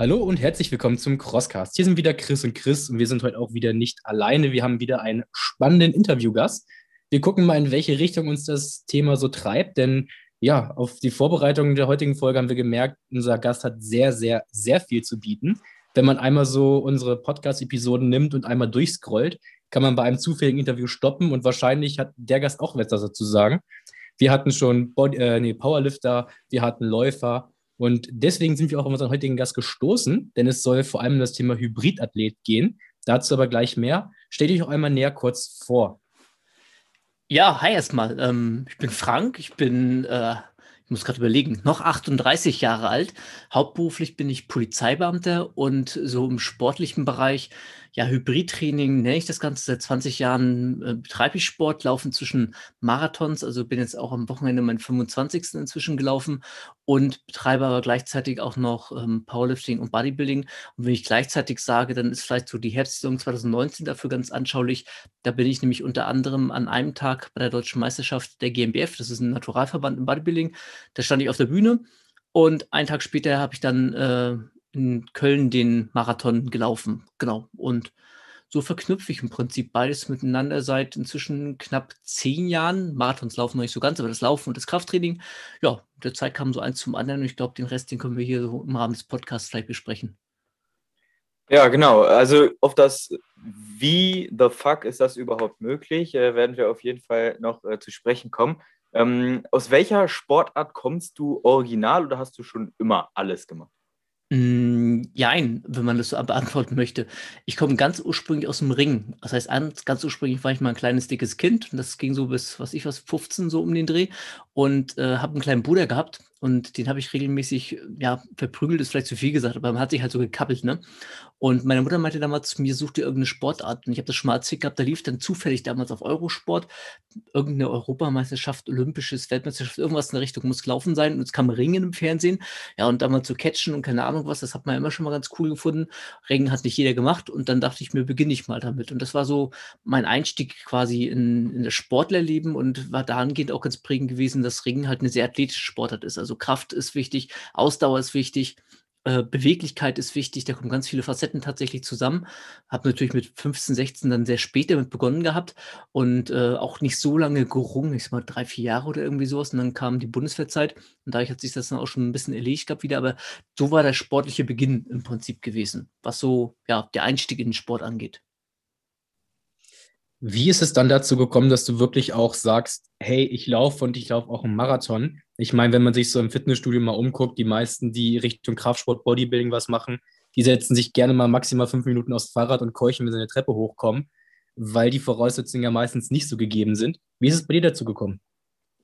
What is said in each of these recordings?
Hallo und herzlich willkommen zum Crosscast. Hier sind wieder Chris und Chris und wir sind heute auch wieder nicht alleine. Wir haben wieder einen spannenden Interviewgast. Wir gucken mal, in welche Richtung uns das Thema so treibt, denn ja, auf die Vorbereitung der heutigen Folge haben wir gemerkt, unser Gast hat sehr, sehr, sehr viel zu bieten. Wenn man einmal so unsere Podcast-Episoden nimmt und einmal durchscrollt, kann man bei einem zufälligen Interview stoppen und wahrscheinlich hat der Gast auch etwas dazu sagen. Wir hatten schon Body, äh, nee, Powerlifter, wir hatten Läufer, und deswegen sind wir auch auf unseren heutigen Gast gestoßen, denn es soll vor allem um das Thema Hybridathlet gehen. Dazu aber gleich mehr. Stell dich auch einmal näher kurz vor. Ja, hi erstmal. Ähm, ich bin Frank, ich bin, äh, ich muss gerade überlegen, noch 38 Jahre alt. Hauptberuflich bin ich Polizeibeamter und so im sportlichen Bereich ja, Hybridtraining nenne ich das Ganze. Seit 20 Jahren äh, betreibe ich Sport, laufen zwischen Marathons, also bin jetzt auch am Wochenende meinen 25. inzwischen gelaufen und betreibe aber gleichzeitig auch noch ähm, Powerlifting und Bodybuilding. Und wenn ich gleichzeitig sage, dann ist vielleicht so die Herbstsaison 2019 dafür ganz anschaulich. Da bin ich nämlich unter anderem an einem Tag bei der Deutschen Meisterschaft der GmbF, das ist ein Naturalverband im Bodybuilding, da stand ich auf der Bühne und einen Tag später habe ich dann äh, in Köln den Marathon gelaufen. Genau. Und so verknüpfe ich im Prinzip beides miteinander seit inzwischen knapp zehn Jahren. Marathons laufen noch nicht so ganz, aber das Laufen und das Krafttraining, ja, der Zeit kam so eins zum anderen und ich glaube, den Rest, den können wir hier so im Rahmen des Podcasts vielleicht besprechen. Ja, genau. Also auf das Wie the fuck ist das überhaupt möglich, äh, werden wir auf jeden Fall noch äh, zu sprechen kommen. Ähm, aus welcher Sportart kommst du original oder hast du schon immer alles gemacht? Mm, jein, wenn man das so beantworten möchte. Ich komme ganz ursprünglich aus dem Ring. Das heißt, ganz ursprünglich war ich mal ein kleines, dickes Kind und das ging so bis, was ich was, 15 so um den Dreh und äh, habe einen kleinen Bruder gehabt und den habe ich regelmäßig, ja, verprügelt ist vielleicht zu viel gesagt, aber man hat sich halt so gekappelt, ne? Und meine Mutter meinte damals zu mir, such dir irgendeine Sportart. Und ich habe das schon mal gehabt, da lief dann zufällig damals auf Eurosport irgendeine Europameisterschaft, Olympisches, Weltmeisterschaft, irgendwas in der Richtung muss gelaufen sein. Und es kam Ringen im Fernsehen. Ja, und damals zu so catchen und keine Ahnung was, das hat man immer schon mal ganz cool gefunden. Ringen hat nicht jeder gemacht. Und dann dachte ich mir, beginne ich mal damit. Und das war so mein Einstieg quasi in, in das Sportlerleben und war dahingehend auch ganz prägend gewesen, dass Ringen halt eine sehr athletische Sportart ist. Also Kraft ist wichtig, Ausdauer ist wichtig. Äh, Beweglichkeit ist wichtig, da kommen ganz viele Facetten tatsächlich zusammen. Habe natürlich mit 15, 16 dann sehr spät damit begonnen gehabt und äh, auch nicht so lange gerungen, ich sag mal drei, vier Jahre oder irgendwie sowas. Und dann kam die Bundeswehrzeit und dadurch hat sich das dann auch schon ein bisschen erledigt gehabt wieder. Aber so war der sportliche Beginn im Prinzip gewesen, was so ja, der Einstieg in den Sport angeht. Wie ist es dann dazu gekommen, dass du wirklich auch sagst, hey, ich laufe und ich laufe auch einen Marathon? Ich meine, wenn man sich so im Fitnessstudio mal umguckt, die meisten, die Richtung Kraftsport, Bodybuilding was machen, die setzen sich gerne mal maximal fünf Minuten aufs Fahrrad und keuchen, wenn sie eine Treppe hochkommen, weil die Voraussetzungen ja meistens nicht so gegeben sind. Wie ist es bei dir dazu gekommen?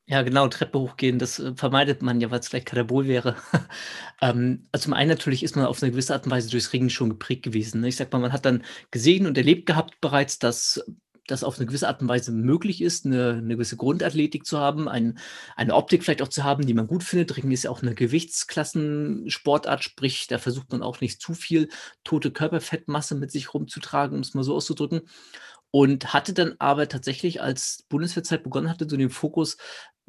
Ja, genau, Treppe hochgehen, das äh, vermeidet man ja, weil es vielleicht Katabol wäre. ähm, also zum einen natürlich ist man auf eine gewisse Art und Weise durchs Ringen schon geprägt gewesen. Ne? Ich sag mal, man hat dann gesehen und erlebt gehabt bereits, dass das auf eine gewisse Art und Weise möglich ist, eine, eine gewisse Grundathletik zu haben, ein, eine Optik vielleicht auch zu haben, die man gut findet. Ringen ist ja auch eine Gewichtsklassensportart, sprich, da versucht man auch nicht zu viel tote Körperfettmasse mit sich rumzutragen, um es mal so auszudrücken. Und hatte dann aber tatsächlich, als Bundeswehrzeit begonnen hatte, so den Fokus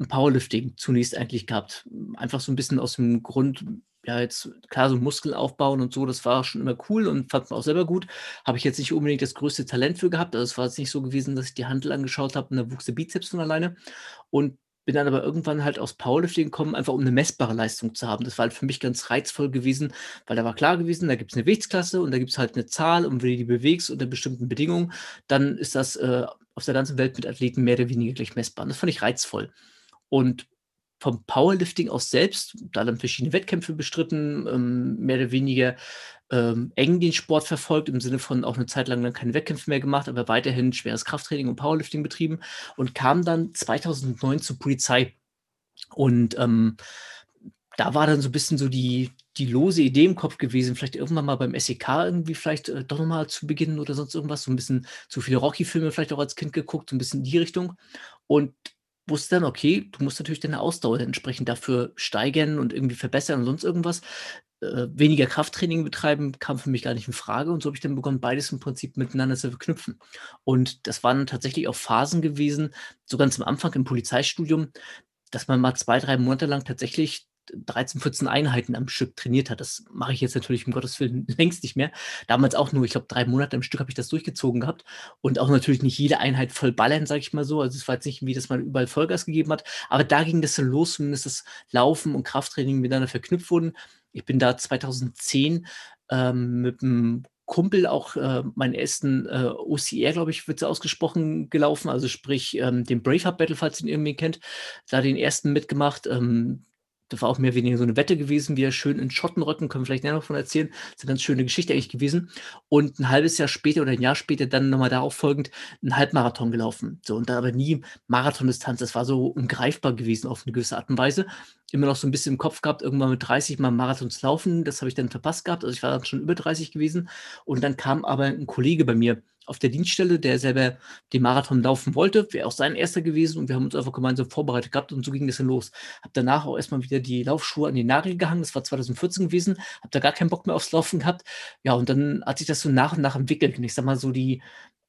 Powerlifting zunächst eigentlich gehabt. Einfach so ein bisschen aus dem Grund, ja, jetzt klar, so Muskeln aufbauen und so, das war schon immer cool und fand man auch selber gut. Habe ich jetzt nicht unbedingt das größte Talent für gehabt. Also es war jetzt nicht so gewesen, dass ich die Handel angeschaut habe und da wuchs der Bizeps von alleine. Und bin dann aber irgendwann halt aus Powerlifting gekommen, einfach um eine messbare Leistung zu haben. Das war halt für mich ganz reizvoll gewesen, weil da war klar gewesen, da gibt es eine Gewichtsklasse und da gibt es halt eine Zahl und wenn du die bewegst unter bestimmten Bedingungen, dann ist das äh, auf der ganzen Welt mit Athleten mehr oder weniger gleich messbar. Und das fand ich reizvoll. Und vom Powerlifting aus selbst, da dann verschiedene Wettkämpfe bestritten, ähm, mehr oder weniger ähm, eng den Sport verfolgt, im Sinne von auch eine Zeit lang dann keine Wettkämpfe mehr gemacht, aber weiterhin schweres Krafttraining und Powerlifting betrieben und kam dann 2009 zur Polizei. Und ähm, da war dann so ein bisschen so die, die lose Idee im Kopf gewesen, vielleicht irgendwann mal beim SEK irgendwie vielleicht äh, doch nochmal zu beginnen oder sonst irgendwas, so ein bisschen zu viele Rocky-Filme vielleicht auch als Kind geguckt, so ein bisschen in die Richtung. Und wusste dann, okay, du musst natürlich deine Ausdauer entsprechend dafür steigern und irgendwie verbessern und sonst irgendwas. Äh, weniger Krafttraining betreiben kam für mich gar nicht in Frage und so habe ich dann begonnen, beides im Prinzip miteinander zu verknüpfen. Und das waren tatsächlich auch Phasen gewesen, so ganz am Anfang im Polizeistudium, dass man mal zwei, drei Monate lang tatsächlich 13, 14 Einheiten am Stück trainiert hat. Das mache ich jetzt natürlich um Gottes Willen längst nicht mehr. Damals auch nur, ich glaube, drei Monate am Stück habe ich das durchgezogen gehabt und auch natürlich nicht jede Einheit voll ballern, sage ich mal so. Also es war jetzt nicht wie, dass man überall Vollgas gegeben hat, aber da ging das dann los, zumindest das Laufen und Krafttraining miteinander verknüpft wurden. Ich bin da 2010 ähm, mit einem Kumpel auch äh, meinen ersten äh, OCR, glaube ich, wird es ausgesprochen, gelaufen. Also sprich ähm, den Braveheart Battle, falls ihr ihn irgendwie kennt. Da den ersten mitgemacht. Ähm, das war auch mehr oder weniger so eine Wette gewesen, wie er schön in Schottenrücken, können wir vielleicht noch von erzählen. Das ist eine ganz schöne Geschichte eigentlich gewesen. Und ein halbes Jahr später oder ein Jahr später dann nochmal darauf folgend ein Halbmarathon gelaufen. So, und da aber nie Marathondistanz. Das war so ungreifbar gewesen auf eine gewisse Art und Weise. Immer noch so ein bisschen im Kopf gehabt, irgendwann mit 30 Mal Marathons laufen. Das habe ich dann verpasst gehabt. Also ich war dann schon über 30 gewesen. Und dann kam aber ein Kollege bei mir auf der Dienststelle, der selber den Marathon laufen wollte. Wäre auch sein erster gewesen und wir haben uns einfach gemeinsam vorbereitet gehabt und so ging das dann los. Habe danach auch erstmal wieder die Laufschuhe an die Nagel gehangen. Das war 2014 gewesen. Habe da gar keinen Bock mehr aufs Laufen gehabt. Ja, und dann hat sich das so nach und nach entwickelt. Und ich sag mal so, die,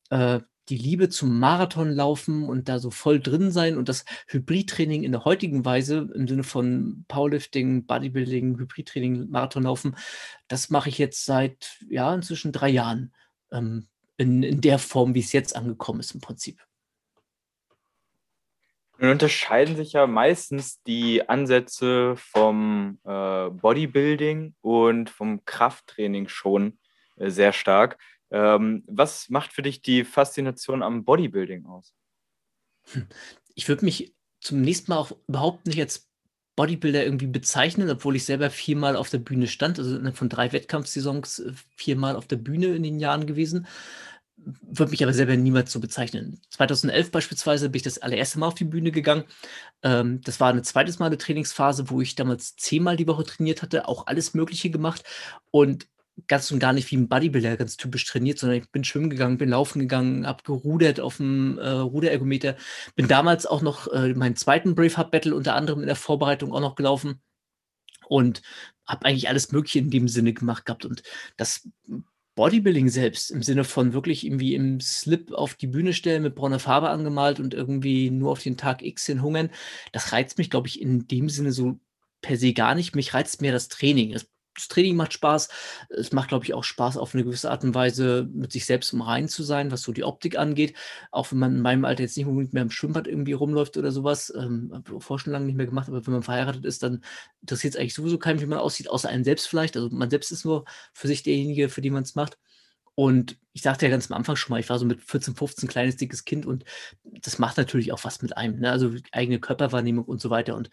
äh, die Liebe zum Marathonlaufen und da so voll drin sein und das Hybridtraining in der heutigen Weise im Sinne von Powerlifting, Bodybuilding, Hybridtraining, Marathonlaufen, das mache ich jetzt seit ja inzwischen drei Jahren. Ähm, in, in der Form, wie es jetzt angekommen ist im Prinzip. Nun unterscheiden sich ja meistens die Ansätze vom äh, Bodybuilding und vom Krafttraining schon äh, sehr stark. Ähm, was macht für dich die Faszination am Bodybuilding aus? Ich würde mich zum nächsten Mal auch überhaupt nicht als Bodybuilder irgendwie bezeichnen, obwohl ich selber viermal auf der Bühne stand, also von drei Wettkampfsaisons äh, viermal auf der Bühne in den Jahren gewesen würde mich aber selber niemals so bezeichnen. 2011 beispielsweise bin ich das allererste Mal auf die Bühne gegangen. Ähm, das war eine zweites Mal eine Trainingsphase, wo ich damals zehnmal die Woche trainiert hatte, auch alles Mögliche gemacht und ganz und gar nicht wie ein Bodybuilder ganz typisch trainiert, sondern ich bin schwimmen gegangen, bin laufen gegangen, habe gerudert auf dem äh, Ruderergometer, bin damals auch noch äh, meinen zweiten Braveheart Battle unter anderem in der Vorbereitung auch noch gelaufen und habe eigentlich alles Mögliche in dem Sinne gemacht gehabt und das Bodybuilding selbst im Sinne von wirklich irgendwie im Slip auf die Bühne stellen, mit brauner Farbe angemalt und irgendwie nur auf den Tag X hin hungern, das reizt mich, glaube ich, in dem Sinne so per se gar nicht. Mich reizt mehr das Training. Es das Training macht Spaß. Es macht, glaube ich, auch Spaß, auf eine gewisse Art und Weise mit sich selbst im Reinen zu sein, was so die Optik angeht. Auch wenn man in meinem Alter jetzt nicht unbedingt mehr im Schwimmbad irgendwie rumläuft oder sowas. Ähm, habe vorher schon lange nicht mehr gemacht, aber wenn man verheiratet ist, dann interessiert es eigentlich sowieso keinen, wie man aussieht, außer einen selbst vielleicht. Also man selbst ist nur für sich derjenige, für den man es macht. Und ich sagte ja ganz am Anfang schon mal, ich war so mit 14, 15 kleines, dickes Kind und das macht natürlich auch was mit einem, ne? also eigene Körperwahrnehmung und so weiter. Und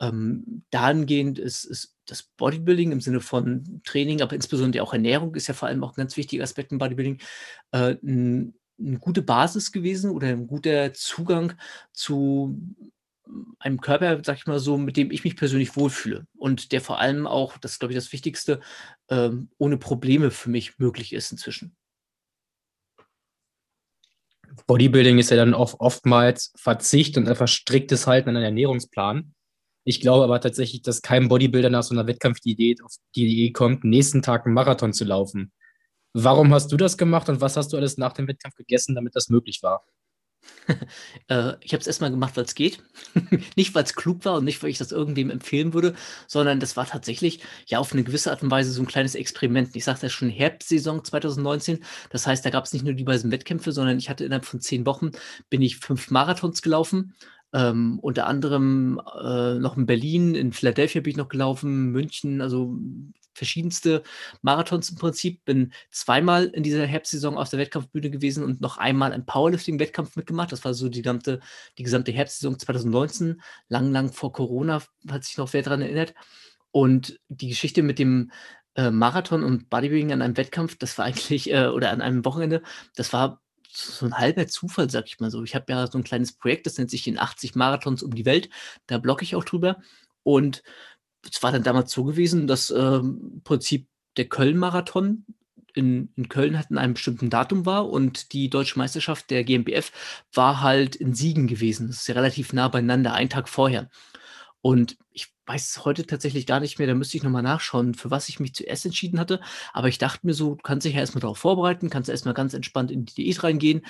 ähm, dahingehend ist, ist das Bodybuilding im Sinne von Training, aber insbesondere auch Ernährung ist ja vor allem auch ein ganz wichtiger Aspekt im Bodybuilding, äh, ein, eine gute Basis gewesen oder ein guter Zugang zu einem Körper, sag ich mal so, mit dem ich mich persönlich wohlfühle und der vor allem auch, das ist glaube ich das Wichtigste, ähm, ohne Probleme für mich möglich ist inzwischen. Bodybuilding ist ja dann oft, oftmals Verzicht und einfach striktes Halten an einen Ernährungsplan. Ich glaube aber tatsächlich, dass kein Bodybuilder nach so einer Wettkampfdiät auf die Idee kommt, nächsten Tag einen Marathon zu laufen. Warum hast du das gemacht und was hast du alles nach dem Wettkampf gegessen, damit das möglich war? äh, ich habe es erstmal gemacht, weil es geht. nicht, weil es klug war und nicht, weil ich das irgendwem empfehlen würde, sondern das war tatsächlich ja auf eine gewisse Art und Weise so ein kleines Experiment. Ich sagte ja schon Herbstsaison 2019. Das heißt, da gab es nicht nur die beiden Wettkämpfe, sondern ich hatte innerhalb von zehn Wochen bin ich fünf Marathons gelaufen. Ähm, unter anderem äh, noch in Berlin, in Philadelphia bin ich noch gelaufen, München, also verschiedenste Marathons im Prinzip. Bin zweimal in dieser Herbstsaison auf der Wettkampfbühne gewesen und noch einmal im Powerlifting-Wettkampf mitgemacht. Das war so die gesamte, die gesamte Herbstsaison 2019, lang, lang vor Corona, hat sich noch wer daran erinnert. Und die Geschichte mit dem äh, Marathon und Bodybuilding an einem Wettkampf, das war eigentlich, äh, oder an einem Wochenende, das war so ein halber Zufall, sag ich mal so. Ich habe ja so ein kleines Projekt, das nennt sich den 80 Marathons um die Welt. Da blogge ich auch drüber. Und es war dann damals so gewesen, dass ähm, im Prinzip der Köln-Marathon in, in Köln halt in einem bestimmten Datum war und die deutsche Meisterschaft der GmbF war halt in Siegen gewesen. Das ist ja relativ nah beieinander, einen Tag vorher. Und ich weiß heute tatsächlich gar nicht mehr, da müsste ich nochmal nachschauen, für was ich mich zuerst entschieden hatte. Aber ich dachte mir so, du kannst dich ja erstmal darauf vorbereiten, kannst erstmal ganz entspannt in die Diät reingehen.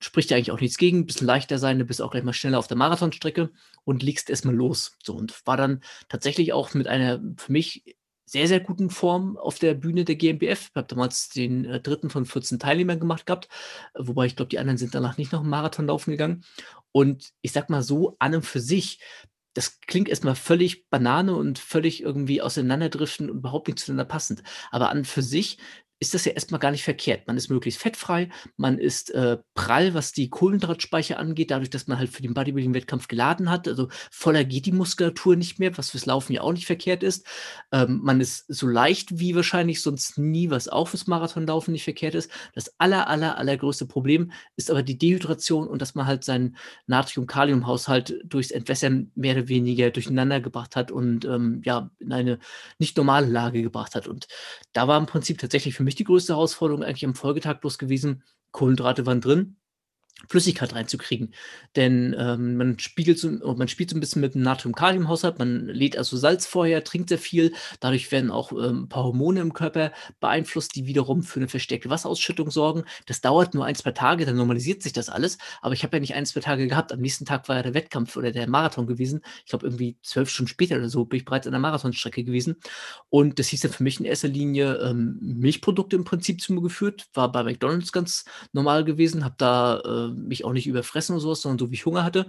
spricht ja eigentlich auch nichts gegen, ein bisschen leichter sein, du bist auch gleich mal schneller auf der Marathonstrecke und legst erstmal los. So und war dann tatsächlich auch mit einer für mich sehr, sehr guten Form auf der Bühne der GmbF. Ich habe damals den äh, dritten von 14 Teilnehmern gemacht gehabt, wobei ich glaube, die anderen sind danach nicht noch einen Marathon laufen gegangen. Und ich sag mal so, an und für sich, das klingt erstmal völlig Banane und völlig irgendwie auseinanderdriften und überhaupt nicht zueinander passend. Aber an für sich ist das ja erstmal gar nicht verkehrt. Man ist möglichst fettfrei, man ist äh, prall, was die Kohlenhydratspeicher angeht, dadurch, dass man halt für den Bodybuilding-Wettkampf geladen hat. Also voller geht die Muskulatur nicht mehr, was fürs Laufen ja auch nicht verkehrt ist. Ähm, man ist so leicht wie wahrscheinlich sonst nie, was auch fürs Marathonlaufen nicht verkehrt ist. Das aller, aller, allergrößte Problem ist aber die Dehydration und dass man halt seinen Natrium-Kalium-Haushalt durchs Entwässern mehr oder weniger durcheinander gebracht hat und ähm, ja, in eine nicht normale Lage gebracht hat. Und da war im Prinzip tatsächlich für mich mich die größte Herausforderung eigentlich am Folgetag bloß gewesen. Kohlenhydrate waren drin, Flüssigkeit reinzukriegen. Denn ähm, man, spiegelt so, man spielt so ein bisschen mit dem Natrium-Kalium-Haushalt, man lädt also Salz vorher, trinkt sehr viel, dadurch werden auch ähm, ein paar Hormone im Körper beeinflusst, die wiederum für eine verstärkte Wasserausschüttung sorgen. Das dauert nur ein, zwei Tage, dann normalisiert sich das alles, aber ich habe ja nicht ein, zwei Tage gehabt. Am nächsten Tag war ja der Wettkampf oder der Marathon gewesen. Ich glaube, irgendwie zwölf Stunden später oder so bin ich bereits an der Marathonstrecke gewesen. Und das hieß dann für mich in erster Linie ähm, Milchprodukte im Prinzip zu mir geführt, war bei McDonalds ganz normal gewesen, habe da äh, mich auch nicht überfressen oder sowas, sondern so wie ich Hunger hatte.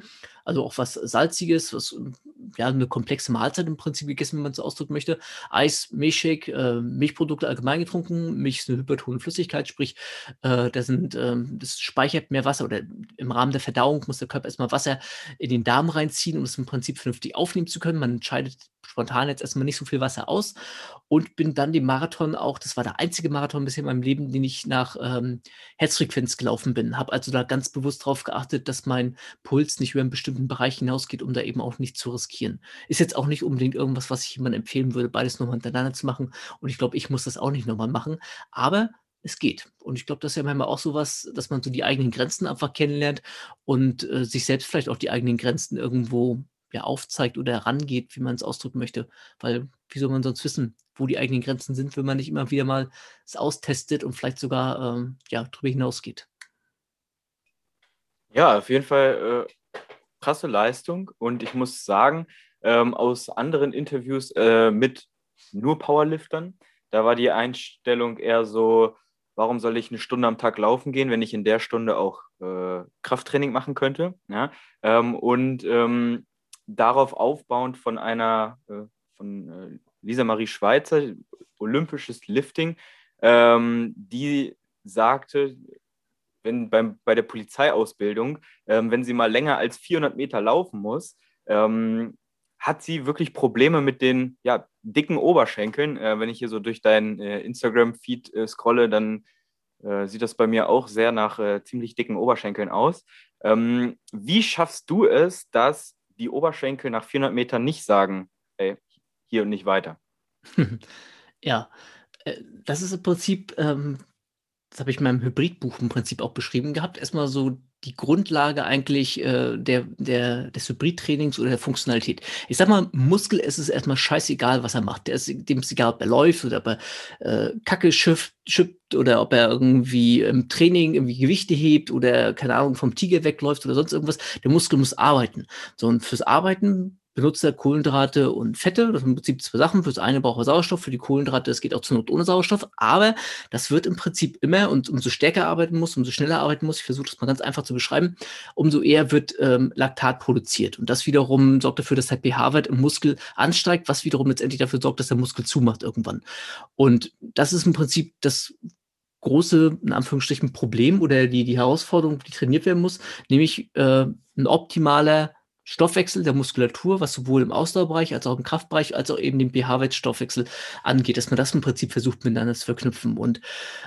Also auch was Salziges, was ja eine komplexe Mahlzeit im Prinzip gegessen, wenn man es ausdrücken möchte. Eis, Milchshake, äh, Milchprodukte allgemein getrunken. Milch ist eine hypertone Flüssigkeit, sprich, äh, das, sind, äh, das speichert mehr Wasser oder im Rahmen der Verdauung muss der Körper erstmal Wasser in den Darm reinziehen, um es im Prinzip vernünftig aufnehmen zu können. Man entscheidet spontan jetzt erstmal nicht so viel Wasser aus und bin dann den Marathon auch, das war der einzige Marathon bisher in meinem Leben, den ich nach ähm, Herzfrequenz gelaufen bin. Habe also da ganz bewusst darauf geachtet, dass mein Puls nicht über einen bestimmten Bereich hinausgeht, um da eben auch nicht zu riskieren. Ist jetzt auch nicht unbedingt irgendwas, was ich jemandem empfehlen würde, beides nochmal hintereinander zu machen. Und ich glaube, ich muss das auch nicht nochmal machen. Aber es geht. Und ich glaube, das ist ja manchmal auch so was, dass man so die eigenen Grenzen einfach kennenlernt und äh, sich selbst vielleicht auch die eigenen Grenzen irgendwo ja, aufzeigt oder herangeht, wie man es ausdrücken möchte. Weil, wie soll man sonst wissen, wo die eigenen Grenzen sind, wenn man nicht immer wieder mal es austestet und vielleicht sogar ähm, ja, darüber hinausgeht? Ja, auf jeden Fall äh, krasse Leistung. Und ich muss sagen, ähm, aus anderen Interviews äh, mit nur Powerliftern, da war die Einstellung eher so, warum soll ich eine Stunde am Tag laufen gehen, wenn ich in der Stunde auch äh, Krafttraining machen könnte? Ja? Ähm, und ähm, darauf aufbauend von einer, äh, von äh, Lisa Marie Schweizer, olympisches Lifting, ähm, die sagte, wenn beim, bei der Polizeiausbildung, ähm, wenn sie mal länger als 400 Meter laufen muss, ähm, hat sie wirklich Probleme mit den ja, dicken Oberschenkeln. Äh, wenn ich hier so durch deinen äh, Instagram-Feed äh, scrolle, dann äh, sieht das bei mir auch sehr nach äh, ziemlich dicken Oberschenkeln aus. Ähm, wie schaffst du es, dass die Oberschenkel nach 400 Metern nicht sagen, ey, hier und nicht weiter. ja, äh, das ist im Prinzip, ähm, das habe ich in meinem Hybridbuch im Prinzip auch beschrieben gehabt. Erstmal so die Grundlage eigentlich äh, der, der, des Hybridtrainings oder der Funktionalität. Ich sag mal, Muskel ist es erstmal scheißegal, was er macht. Der ist, dem ist egal, ob er läuft oder ob er äh, Kacke schifft, schippt oder ob er irgendwie im Training irgendwie Gewichte hebt oder, keine Ahnung, vom Tiger wegläuft oder sonst irgendwas. Der Muskel muss arbeiten. So, und fürs Arbeiten benutzt er Kohlenhydrate und Fette. Das sind im Prinzip zwei Sachen. Für das eine braucht er Sauerstoff, für die Kohlenhydrate, das geht auch zur Not ohne Sauerstoff. Aber das wird im Prinzip immer, und umso stärker arbeiten muss, umso schneller arbeiten muss, ich versuche das mal ganz einfach zu beschreiben, umso eher wird ähm, Laktat produziert. Und das wiederum sorgt dafür, dass der pH-Wert im Muskel ansteigt, was wiederum letztendlich dafür sorgt, dass der Muskel zumacht irgendwann. Und das ist im Prinzip das große, in Anführungsstrichen, Problem oder die, die Herausforderung, die trainiert werden muss, nämlich äh, ein optimaler Stoffwechsel der Muskulatur, was sowohl im Ausdauerbereich als auch im Kraftbereich, als auch eben den pH-Wertstoffwechsel angeht, dass man das im Prinzip versucht miteinander zu verknüpfen. Und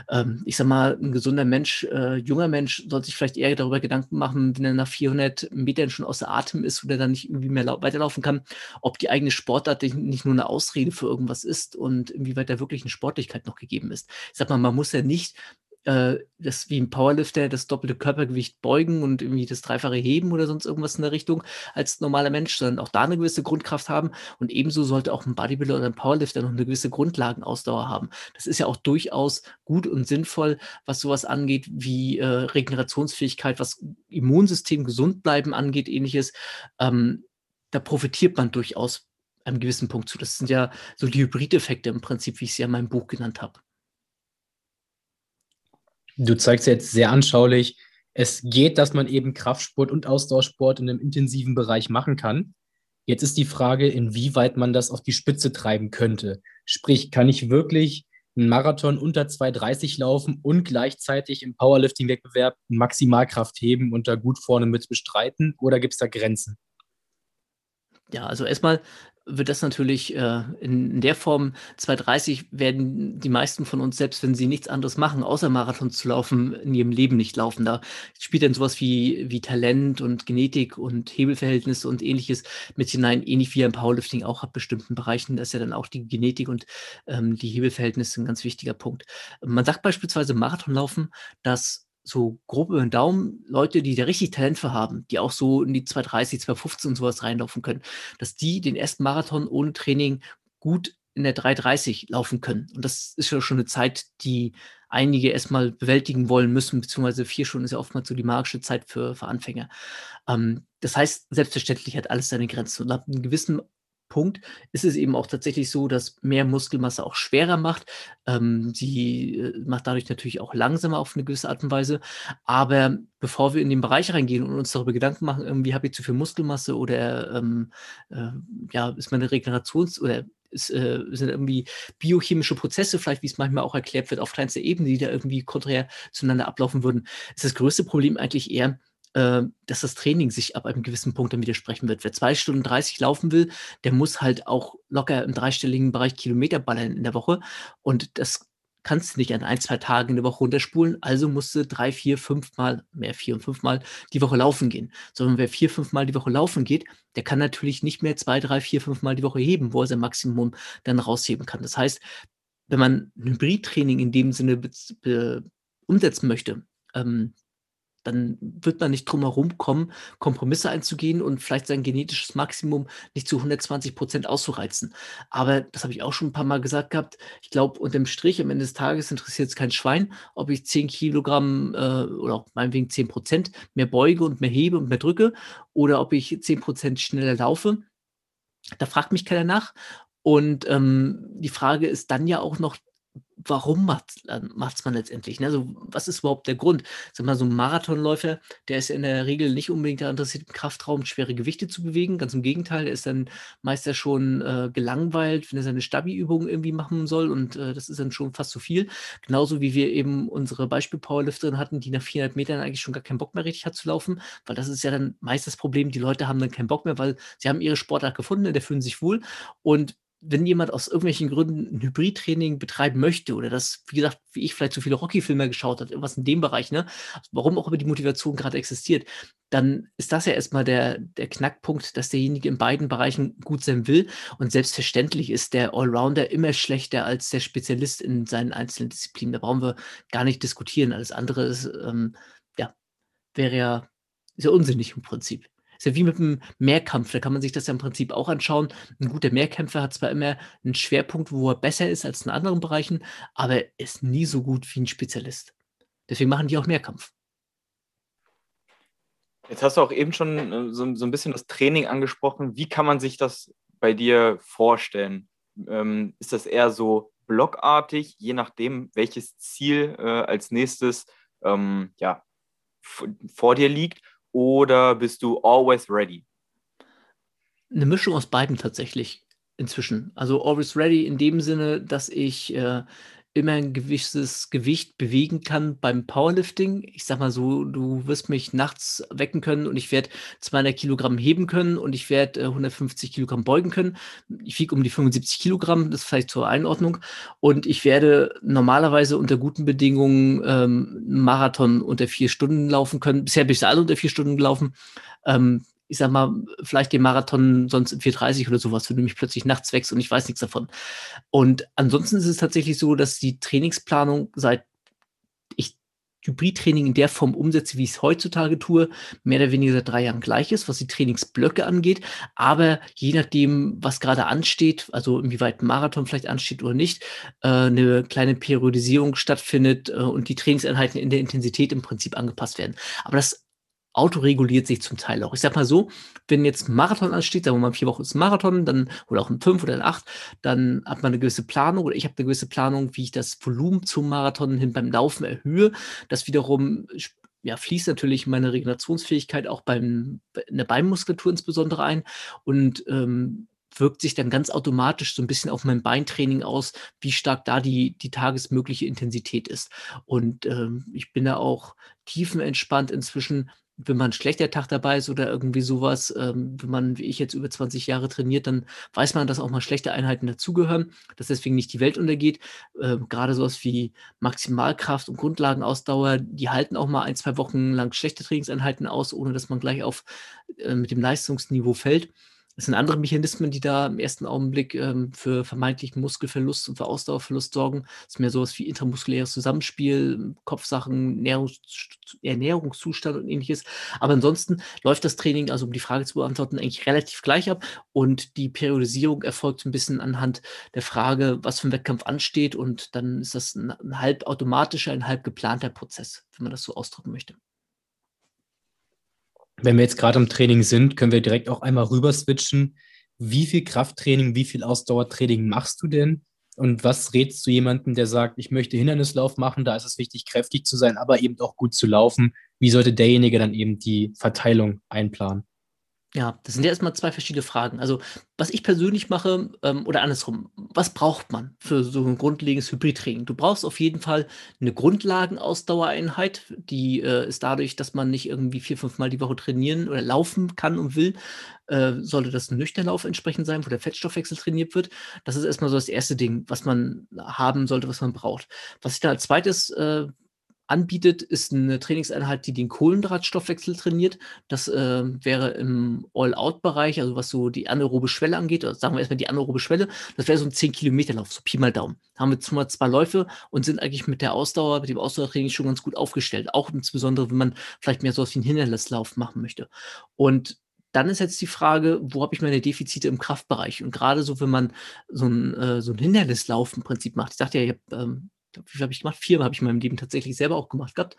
ähm, ich sag mal, ein gesunder Mensch, äh, junger Mensch, sollte sich vielleicht eher darüber Gedanken machen, wenn er nach 400 Metern schon außer Atem ist oder dann nicht irgendwie mehr weiterlaufen kann, ob die eigene Sportart nicht nur eine Ausrede für irgendwas ist und inwieweit da wirklich eine Sportlichkeit noch gegeben ist. Ich sag mal, man muss ja nicht äh, das wie ein Powerlifter das doppelte Körpergewicht beugen und irgendwie das dreifache heben oder sonst irgendwas in der Richtung als normaler Mensch, sondern auch da eine gewisse Grundkraft haben. Und ebenso sollte auch ein Bodybuilder oder ein Powerlifter noch eine gewisse Grundlagenausdauer haben. Das ist ja auch durchaus gut und sinnvoll, was sowas angeht wie äh, Regenerationsfähigkeit, was Immunsystem gesund bleiben angeht, ähnliches. Ähm, da profitiert man durchaus einem gewissen Punkt zu. Das sind ja so die Hybrideffekte im Prinzip, wie ich sie ja in meinem Buch genannt habe. Du zeigst jetzt sehr anschaulich, es geht, dass man eben Kraftsport und Ausdauersport in einem intensiven Bereich machen kann. Jetzt ist die Frage, inwieweit man das auf die Spitze treiben könnte. Sprich, kann ich wirklich einen Marathon unter 2,30 laufen und gleichzeitig im Powerlifting-Wettbewerb Maximalkraft heben und da gut vorne mit bestreiten? Oder gibt es da Grenzen? Ja, also erstmal wird das natürlich äh, in, in, der Form 230 werden die meisten von uns, selbst wenn sie nichts anderes machen, außer Marathon zu laufen, in ihrem Leben nicht laufen. Da spielt dann sowas wie, wie Talent und Genetik und Hebelverhältnisse und ähnliches mit hinein, ähnlich wie ein Powerlifting auch ab bestimmten Bereichen. Das ist ja dann auch die Genetik und ähm, die Hebelverhältnisse ein ganz wichtiger Punkt. Man sagt beispielsweise Marathonlaufen, dass so grob über den Daumen Leute, die da richtig Talent für haben, die auch so in die 230, 215 und sowas reinlaufen können, dass die den ersten Marathon ohne Training gut in der 330 laufen können. Und das ist ja schon eine Zeit, die einige erstmal bewältigen wollen müssen, beziehungsweise vier Stunden ist ja oftmals so die magische Zeit für, für Anfänger. Ähm, das heißt, selbstverständlich hat alles seine Grenzen. Und ab einem gewissen Punkt ist es eben auch tatsächlich so, dass mehr Muskelmasse auch schwerer macht. Ähm, sie äh, macht dadurch natürlich auch langsamer auf eine gewisse Art und Weise. Aber bevor wir in den Bereich reingehen und uns darüber Gedanken machen, irgendwie habe ich zu viel Muskelmasse oder ähm, äh, ja, ist meine Regenerations- oder ist, äh, sind irgendwie biochemische Prozesse, vielleicht wie es manchmal auch erklärt wird, auf kleinster Ebene, die da irgendwie konträr zueinander ablaufen würden, ist das größte Problem eigentlich eher, äh, dass das Training sich ab einem gewissen Punkt dann widersprechen wird. Wer zwei Stunden 30 laufen will, der muss halt auch locker im dreistelligen Bereich Kilometer ballern in der Woche. Und das kannst du nicht an ein, zwei Tagen in der Woche runterspulen. Also musst du drei, vier, fünf Mal, mehr vier und fünf Mal die Woche laufen gehen. Sondern wer vier, fünf Mal die Woche laufen geht, der kann natürlich nicht mehr zwei, drei, vier, fünf Mal die Woche heben, wo er sein Maximum dann rausheben kann. Das heißt, wenn man ein Hybridtraining in dem Sinne umsetzen möchte, ähm, dann wird man nicht drum herum kommen, Kompromisse einzugehen und vielleicht sein genetisches Maximum nicht zu 120 Prozent auszureizen. Aber das habe ich auch schon ein paar Mal gesagt gehabt. Ich glaube, unterm Strich am Ende des Tages interessiert es kein Schwein, ob ich 10 Kilogramm äh, oder auch meinetwegen 10 Prozent mehr beuge und mehr hebe und mehr drücke oder ob ich 10 Prozent schneller laufe. Da fragt mich keiner nach. Und ähm, die Frage ist dann ja auch noch, warum macht es ähm, man letztendlich? Ne? Also, was ist überhaupt der Grund? Sag mal, so ein Marathonläufer, der ist in der Regel nicht unbedingt daran interessiert, im Kraftraum schwere Gewichte zu bewegen. Ganz im Gegenteil, der ist dann meist ja schon äh, gelangweilt, wenn er seine Stabi-Übungen irgendwie machen soll und äh, das ist dann schon fast zu viel. Genauso wie wir eben unsere Beispiel-Powerlifterin hatten, die nach 400 Metern eigentlich schon gar keinen Bock mehr richtig hat zu laufen, weil das ist ja dann meist das Problem, die Leute haben dann keinen Bock mehr, weil sie haben ihre Sportart gefunden, der fühlen sich wohl und wenn jemand aus irgendwelchen Gründen ein Hybridtraining betreiben möchte oder das, wie gesagt, wie ich vielleicht so viele Rocky-Filme geschaut hat, irgendwas in dem Bereich, ne, warum auch immer die Motivation gerade existiert, dann ist das ja erstmal der, der Knackpunkt, dass derjenige in beiden Bereichen gut sein will. Und selbstverständlich ist der Allrounder immer schlechter als der Spezialist in seinen einzelnen Disziplinen. Da brauchen wir gar nicht diskutieren. Alles andere ist, ähm, ja, wäre ja, ist ja unsinnig im Prinzip. Ist ja wie mit einem Mehrkampf, da kann man sich das ja im Prinzip auch anschauen. Ein guter Mehrkämpfer hat zwar immer einen Schwerpunkt, wo er besser ist als in anderen Bereichen, aber ist nie so gut wie ein Spezialist. Deswegen machen die auch Mehrkampf. Jetzt hast du auch eben schon äh, so, so, ein bisschen das Training angesprochen. Wie kann man sich das bei dir vorstellen? Ähm, ist das eher so blockartig, je nachdem, welches Ziel äh, als nächstes ähm, ja, vor dir liegt? Oder bist du always ready? Eine Mischung aus beiden tatsächlich inzwischen. Also always ready in dem Sinne, dass ich äh, immer ein gewisses Gewicht bewegen kann beim Powerlifting. Ich sag mal so, du wirst mich nachts wecken können und ich werde 200 Kilogramm heben können und ich werde äh, 150 Kilogramm beugen können. Ich wiege um die 75 Kilogramm, das ist vielleicht zur Einordnung. Und ich werde normalerweise unter guten Bedingungen ähm, Marathon unter vier Stunden laufen können. Bisher bin ich alle unter vier Stunden gelaufen. Ähm, ich sag mal, vielleicht den Marathon sonst in 4,30 oder sowas, wenn du mich plötzlich nachts wächst und ich weiß nichts davon. Und ansonsten ist es tatsächlich so, dass die Trainingsplanung seit ich Hybridtraining in der Form umsetze, wie ich es heutzutage tue, mehr oder weniger seit drei Jahren gleich ist, was die Trainingsblöcke angeht. Aber je nachdem, was gerade ansteht, also inwieweit Marathon vielleicht ansteht oder nicht, äh, eine kleine Periodisierung stattfindet äh, und die Trainingseinheiten in der Intensität im Prinzip angepasst werden. Aber das autoreguliert sich zum Teil auch. Ich sag mal so, wenn jetzt Marathon ansteht, sagen wir mal vier Wochen ist Marathon, dann, oder auch ein fünf oder ein acht, dann hat man eine gewisse Planung oder ich habe eine gewisse Planung, wie ich das Volumen zum Marathon hin beim Laufen erhöhe. Das wiederum ja, fließt natürlich meine Regenerationsfähigkeit auch beim, in der Beinmuskulatur insbesondere ein und ähm, wirkt sich dann ganz automatisch so ein bisschen auf mein Beintraining aus, wie stark da die, die tagesmögliche Intensität ist. Und ähm, ich bin da auch tiefenentspannt inzwischen, wenn man ein schlechter Tag dabei ist oder irgendwie sowas, ähm, wenn man, wie ich jetzt über 20 Jahre trainiert, dann weiß man, dass auch mal schlechte Einheiten dazugehören, dass deswegen nicht die Welt untergeht. Ähm, Gerade sowas wie Maximalkraft und Grundlagenausdauer, die halten auch mal ein, zwei Wochen lang schlechte Trainingseinheiten aus, ohne dass man gleich auf äh, mit dem Leistungsniveau fällt. Es sind andere Mechanismen, die da im ersten Augenblick ähm, für vermeintlichen Muskelverlust und für Ausdauerverlust sorgen. Es ist mehr sowas wie intramuskuläres Zusammenspiel, Kopfsachen, Ernährungszustand und ähnliches. Aber ansonsten läuft das Training, also um die Frage zu beantworten, eigentlich relativ gleich ab. Und die Periodisierung erfolgt ein bisschen anhand der Frage, was für ein Wettkampf ansteht. Und dann ist das ein, ein halb automatischer, ein halb geplanter Prozess, wenn man das so ausdrücken möchte. Wenn wir jetzt gerade im Training sind, können wir direkt auch einmal rüber switchen. Wie viel Krafttraining, wie viel Ausdauertraining machst du denn? Und was rätst du jemandem, der sagt, ich möchte Hindernislauf machen, da ist es wichtig, kräftig zu sein, aber eben auch gut zu laufen? Wie sollte derjenige dann eben die Verteilung einplanen? Ja, das sind ja erstmal zwei verschiedene Fragen. Also, was ich persönlich mache, ähm, oder andersrum, was braucht man für so ein grundlegendes Hybridtraining? Du brauchst auf jeden Fall eine Grundlagenausdauereinheit, die äh, ist dadurch, dass man nicht irgendwie vier, fünf Mal die Woche trainieren oder laufen kann und will, äh, sollte das ein Nüchternlauf entsprechend sein, wo der Fettstoffwechsel trainiert wird. Das ist erstmal so das erste Ding, was man haben sollte, was man braucht. Was ich dann als zweites äh, anbietet, ist eine Trainingseinheit, die den Kohlenhydratstoffwechsel trainiert. Das äh, wäre im All-Out-Bereich, also was so die anaerobe Schwelle angeht, oder sagen wir erstmal die anaerobe Schwelle, das wäre so ein 10-Kilometer-Lauf, so Pi mal Daumen. Da haben wir zum zwei Läufe und sind eigentlich mit der Ausdauer, mit dem Ausdauertraining schon ganz gut aufgestellt. Auch insbesondere, wenn man vielleicht mehr so was wie einen Hindernislauf machen möchte. Und dann ist jetzt die Frage, wo habe ich meine Defizite im Kraftbereich? Und gerade so, wenn man so ein, äh, so ein Hindernislauf im Prinzip macht. Ich sagte ja, ich habe ähm, wie viel habe ich gemacht? Vier habe ich in meinem Leben tatsächlich selber auch gemacht gehabt.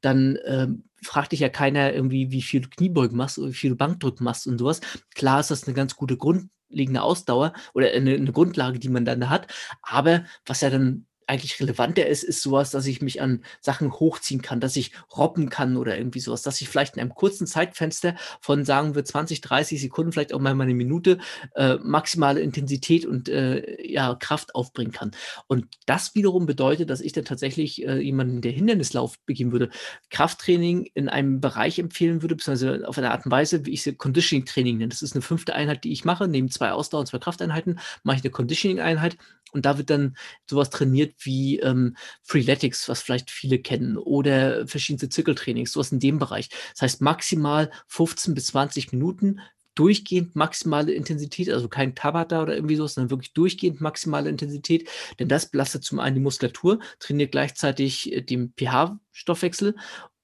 Dann ähm, fragt dich ja keiner irgendwie, wie viel du Kniebeugen machst oder wie viel du Bankdrücken machst und sowas. Klar ist das eine ganz gute grundlegende Ausdauer oder eine, eine Grundlage, die man dann hat. Aber was ja dann eigentlich relevanter ist, ist sowas, dass ich mich an Sachen hochziehen kann, dass ich robben kann oder irgendwie sowas, dass ich vielleicht in einem kurzen Zeitfenster von, sagen wir, 20, 30 Sekunden, vielleicht auch mal eine Minute, äh, maximale Intensität und äh, ja, Kraft aufbringen kann. Und das wiederum bedeutet, dass ich dann tatsächlich äh, jemanden, der Hindernislauf begehen würde, Krafttraining in einem Bereich empfehlen würde, beziehungsweise auf eine Art und Weise, wie ich sie Conditioning-Training nenne. Das ist eine fünfte Einheit, die ich mache, neben zwei Ausdauer- und zwei Krafteinheiten, mache ich eine Conditioning-Einheit und da wird dann sowas trainiert wie ähm, Freeletics, was vielleicht viele kennen, oder verschiedene Zirkeltrainings, sowas in dem Bereich. Das heißt maximal 15 bis 20 Minuten durchgehend maximale Intensität, also kein Tabata oder irgendwie sowas, sondern wirklich durchgehend maximale Intensität, denn das belastet zum einen die Muskulatur, trainiert gleichzeitig äh, den pH-Stoffwechsel.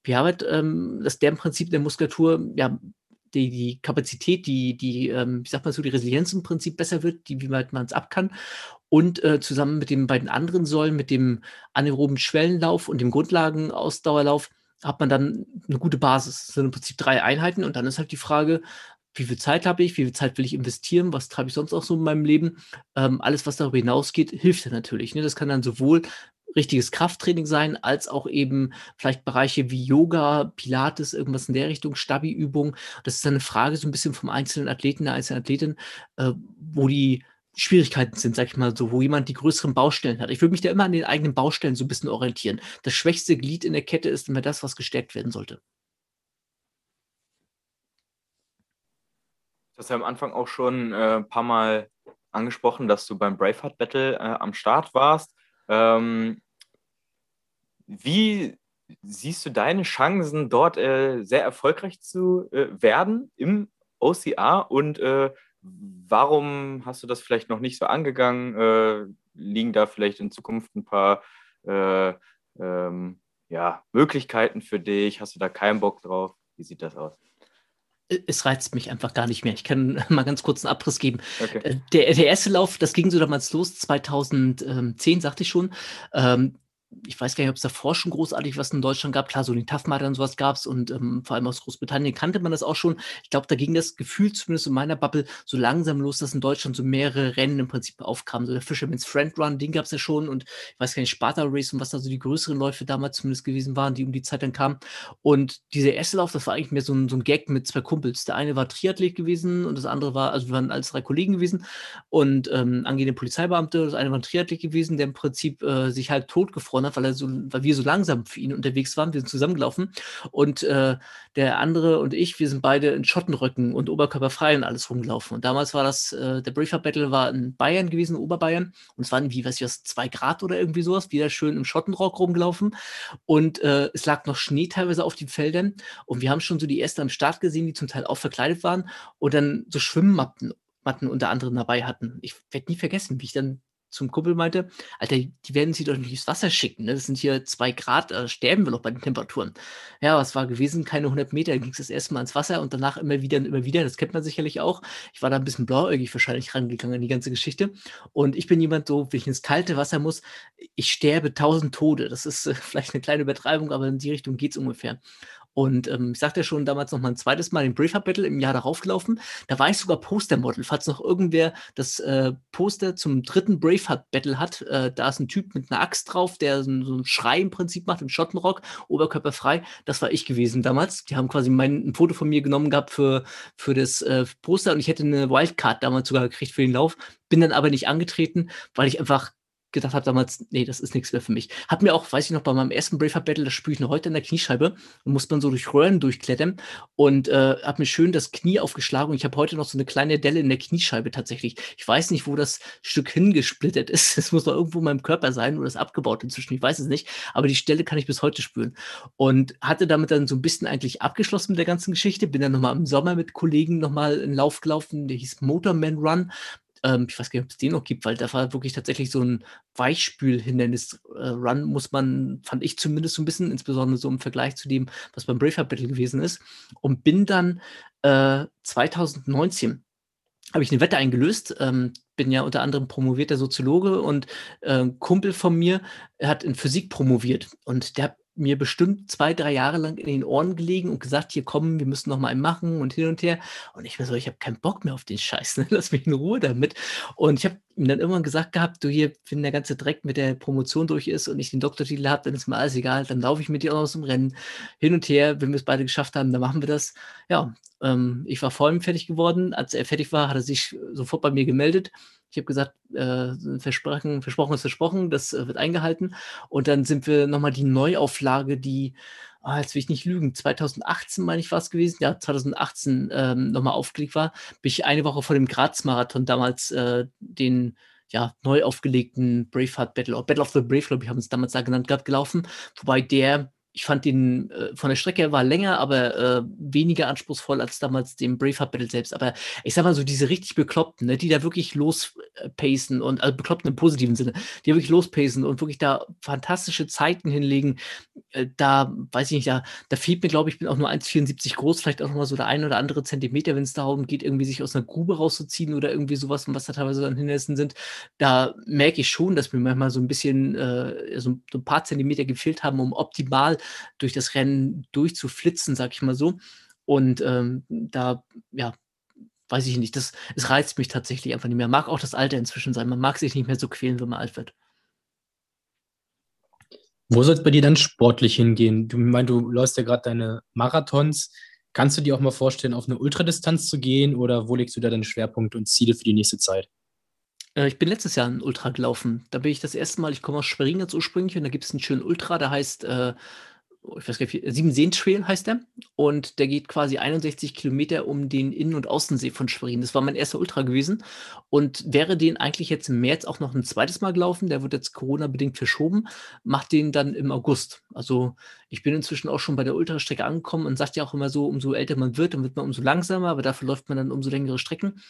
pH-Wert, ähm, dass der im Prinzip der Muskulatur ja die, die Kapazität, die, die, ähm, wie sagt man so, die Resilienz im Prinzip besser wird, die, wie weit man es ab kann und äh, zusammen mit den beiden anderen Säulen, mit dem anaeroben Schwellenlauf und dem Grundlagenausdauerlauf, hat man dann eine gute Basis. Das sind im Prinzip drei Einheiten und dann ist halt die Frage, wie viel Zeit habe ich, wie viel Zeit will ich investieren, was treibe ich sonst auch so in meinem Leben. Ähm, alles, was darüber hinausgeht, hilft ja natürlich. Ne? Das kann dann sowohl richtiges Krafttraining sein, als auch eben vielleicht Bereiche wie Yoga, Pilates, irgendwas in der Richtung, Stabi-Übung. Das ist dann eine Frage so ein bisschen vom einzelnen Athleten, der einzelnen Athletin, äh, wo die Schwierigkeiten sind, sag ich mal so, wo jemand die größeren Baustellen hat. Ich würde mich da immer an den eigenen Baustellen so ein bisschen orientieren. Das schwächste Glied in der Kette ist immer das, was gestärkt werden sollte. Du hast ja am Anfang auch schon äh, ein paar Mal angesprochen, dass du beim Braveheart Battle äh, am Start warst. Ähm, wie siehst du deine Chancen, dort äh, sehr erfolgreich zu äh, werden im OCR und äh, Warum hast du das vielleicht noch nicht so angegangen? Äh, liegen da vielleicht in Zukunft ein paar äh, ähm, ja, Möglichkeiten für dich? Hast du da keinen Bock drauf? Wie sieht das aus? Es reizt mich einfach gar nicht mehr. Ich kann mal ganz kurz einen Abriss geben. Okay. Äh, der, der erste Lauf, das ging so damals los, 2010, sagte ich schon. Ähm, ich weiß gar nicht, ob es davor schon großartig was in Deutschland gab. Klar, so den Tough und sowas gab es und ähm, vor allem aus Großbritannien kannte man das auch schon. Ich glaube, da ging das Gefühl zumindest in meiner Bubble so langsam los, dass in Deutschland so mehrere Rennen im Prinzip aufkamen. So der Fisherman's Friend Run, den gab es ja schon und ich weiß gar nicht, Sparta Race und was da so die größeren Läufe damals zumindest gewesen waren, die um die Zeit dann kamen. Und dieser erste Lauf, das war eigentlich mehr so ein, so ein Gag mit zwei Kumpels. Der eine war Triathlet gewesen und das andere war, also wir waren alles drei Kollegen gewesen und ähm, angehende Polizeibeamte. Das eine war ein Triathlet gewesen, der im Prinzip äh, sich halt totgefroren hat, weil er so, weil wir so langsam für ihn unterwegs waren. Wir sind zusammengelaufen und äh, der andere und ich, wir sind beide in Schottenröcken und oberkörperfrei und alles rumgelaufen. Und damals war das, äh, der Briefer Battle war in Bayern gewesen, Oberbayern. Und es waren wie, weiß ich was, zwei Grad oder irgendwie sowas, wieder schön im Schottenrock rumgelaufen. Und äh, es lag noch Schnee teilweise auf den Feldern. Und wir haben schon so die ersten am Start gesehen, die zum Teil auch verkleidet waren und dann so Schwimmmatten Matten unter anderem dabei hatten. Ich werde nie vergessen, wie ich dann zum Kumpel meinte, Alter, die werden sie doch nicht ins Wasser schicken. Ne? Das sind hier zwei Grad, äh, sterben wir doch bei den Temperaturen. Ja, was war gewesen? Keine 100 Meter, ging es das erste Mal ins Wasser und danach immer wieder und immer wieder. Das kennt man sicherlich auch. Ich war da ein bisschen blauäugig wahrscheinlich rangegangen an die ganze Geschichte. Und ich bin jemand so, wenn ich ins kalte Wasser muss, ich sterbe tausend Tode. Das ist äh, vielleicht eine kleine Übertreibung, aber in die Richtung geht es ungefähr. Und ähm, ich sagte ja schon damals noch mal ein zweites Mal den Braveheart Battle im Jahr darauf gelaufen. Da war ich sogar Postermodel. Falls noch irgendwer das äh, Poster zum dritten Braveheart Battle hat, äh, da ist ein Typ mit einer Axt drauf, der so, so einen Schrei im Prinzip macht, im Schottenrock, oberkörperfrei. Das war ich gewesen damals. Die haben quasi mein, ein Foto von mir genommen gehabt für, für das äh, Poster und ich hätte eine Wildcard damals sogar gekriegt für den Lauf. Bin dann aber nicht angetreten, weil ich einfach gedacht habe damals, nee, das ist nichts mehr für mich. Hat mir auch, weiß ich noch, bei meinem ersten Braveheart Battle, das spüre ich noch heute in der Kniescheibe, muss man so durch Röhren durchklettern und äh, habe mir schön das Knie aufgeschlagen und ich habe heute noch so eine kleine Delle in der Kniescheibe tatsächlich. Ich weiß nicht, wo das Stück hingesplittert ist. Es muss noch irgendwo in meinem Körper sein oder ist abgebaut inzwischen, ich weiß es nicht, aber die Stelle kann ich bis heute spüren. Und hatte damit dann so ein bisschen eigentlich abgeschlossen mit der ganzen Geschichte, bin dann nochmal im Sommer mit Kollegen nochmal in Lauf gelaufen, der hieß Motorman Run ähm, ich weiß gar nicht, ob es den noch gibt, weil da war wirklich tatsächlich so ein Weichspül-Hindernis-Run, äh, muss man, fand ich zumindest so ein bisschen, insbesondere so im Vergleich zu dem, was beim Braveheart Battle gewesen ist. Und bin dann äh, 2019 habe ich eine Wette eingelöst. Ähm, bin ja unter anderem promovierter Soziologe und äh, ein Kumpel von mir hat in Physik promoviert und der hat mir bestimmt zwei, drei Jahre lang in den Ohren gelegen und gesagt, hier kommen, wir müssen noch mal einen machen und hin und her. Und ich war so, ich habe keinen Bock mehr auf den Scheiß, ne? lass mich in Ruhe damit. Und ich habe ihm dann irgendwann gesagt gehabt, du hier, wenn der ganze Dreck mit der Promotion durch ist und ich den Doktortitel habe, dann ist mir alles egal, dann laufe ich mit dir auch aus dem Rennen hin und her. Wenn wir es beide geschafft haben, dann machen wir das. Ja, ähm, ich war vor ihm fertig geworden. Als er fertig war, hat er sich sofort bei mir gemeldet. Ich habe gesagt, äh, versprochen, versprochen ist versprochen, das äh, wird eingehalten. Und dann sind wir nochmal die Neuauflage, die, oh, jetzt will ich nicht lügen, 2018 meine ich war es gewesen, ja, 2018 ähm, nochmal aufgelegt war, bin ich eine Woche vor dem Graz-Marathon damals äh, den ja, neu aufgelegten Braveheart Battle, Battle of the Brave, glaube ich, haben es damals da genannt gehabt, gelaufen. Wobei der ich fand den äh, von der Strecke war länger, aber äh, weniger anspruchsvoll als damals den Braveheart Battle selbst. Aber ich sag mal so, diese richtig Bekloppten, ne, die da wirklich lospacen und, also Bekloppten im positiven Sinne, die wirklich lospacen und wirklich da fantastische Zeiten hinlegen, äh, da weiß ich nicht, da, da fehlt mir, glaube ich, bin auch nur 1,74 groß, vielleicht auch nochmal so der ein oder andere Zentimeter, wenn es darum geht, irgendwie sich aus einer Grube rauszuziehen oder irgendwie sowas, was da teilweise an Hindernissen sind. Da merke ich schon, dass mir manchmal so ein bisschen, äh, so, so ein paar Zentimeter gefehlt haben, um optimal durch das Rennen durchzuflitzen, sag ich mal so. Und ähm, da, ja, weiß ich nicht, das, es reizt mich tatsächlich einfach nicht mehr. Mag auch das Alter inzwischen sein. Man mag sich nicht mehr so quälen, wenn man alt wird. Wo soll es bei dir dann sportlich hingehen? Du meinst, du läufst ja gerade deine Marathons. Kannst du dir auch mal vorstellen, auf eine Ultradistanz zu gehen oder wo legst du da deine Schwerpunkte und Ziele für die nächste Zeit? Äh, ich bin letztes Jahr ein Ultra gelaufen. Da bin ich das erste Mal, ich komme aus Schwerin ganz ursprünglich und da gibt es einen schönen Ultra, der heißt äh, ich weiß gar nicht, Siebenseen Trail heißt der. Und der geht quasi 61 Kilometer um den Innen- und Außensee von Schwerin. Das war mein erster Ultra gewesen. Und wäre den eigentlich jetzt im März auch noch ein zweites Mal gelaufen, der wird jetzt Corona-bedingt verschoben, macht den dann im August. Also ich bin inzwischen auch schon bei der Ultrastrecke angekommen und sagt ja auch immer so, umso älter man wird, dann wird man umso langsamer, aber dafür läuft man dann umso längere Strecken.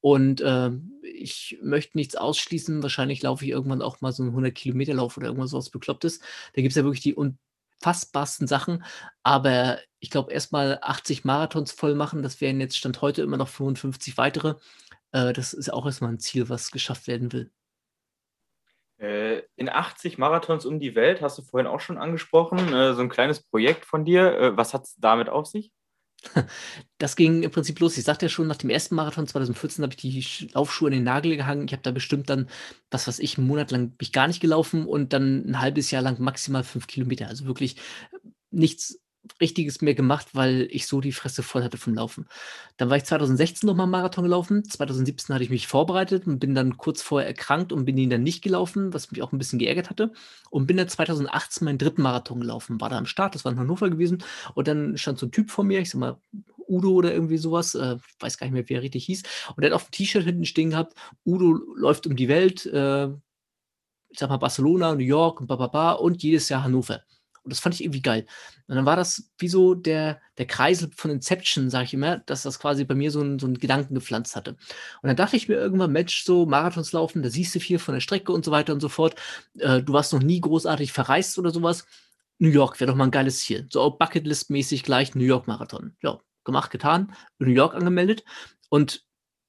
Und äh, ich möchte nichts ausschließen. Wahrscheinlich laufe ich irgendwann auch mal so einen 100 Kilometer Lauf oder irgendwas was Beklopptes. Da gibt es ja wirklich die und unfassbarsten Sachen. Aber ich glaube, erstmal 80 Marathons voll machen, das wären jetzt Stand heute immer noch 55 weitere. Äh, das ist auch erstmal ein Ziel, was geschafft werden will. Äh, in 80 Marathons um die Welt, hast du vorhin auch schon angesprochen, äh, so ein kleines Projekt von dir. Äh, was hat es damit auf sich? Das ging im Prinzip los. Ich sagte ja schon, nach dem ersten Marathon 2014 habe ich die Laufschuhe in den Nagel gehangen. Ich habe da bestimmt dann, was weiß ich, einen Monat lang bin ich gar nicht gelaufen und dann ein halbes Jahr lang maximal fünf Kilometer. Also wirklich nichts Richtiges mehr gemacht, weil ich so die Fresse voll hatte vom Laufen. Dann war ich 2016 nochmal Marathon gelaufen. 2017 hatte ich mich vorbereitet und bin dann kurz vorher erkrankt und bin ihn dann nicht gelaufen, was mich auch ein bisschen geärgert hatte. Und bin dann 2018 meinen dritten Marathon gelaufen. War da am Start, das war in Hannover gewesen. Und dann stand so ein Typ vor mir, ich sag mal, Udo oder irgendwie sowas, äh, weiß gar nicht mehr, wie er richtig hieß. Und der hat auf dem T-Shirt hinten stehen gehabt, Udo läuft um die Welt, äh, ich sag mal Barcelona, New York und bababa und jedes Jahr Hannover. Und das fand ich irgendwie geil. Und dann war das wie so der, der Kreisel von Inception, sage ich immer, dass das quasi bei mir so, ein, so einen Gedanken gepflanzt hatte. Und dann dachte ich mir irgendwann, Mensch, so Marathons laufen, da siehst du viel von der Strecke und so weiter und so fort. Äh, du warst noch nie großartig verreist oder sowas. New York wäre doch mal ein geiles Ziel. So Bucketlist-mäßig gleich New York Marathon. Ja, gemacht, getan, New York angemeldet. Und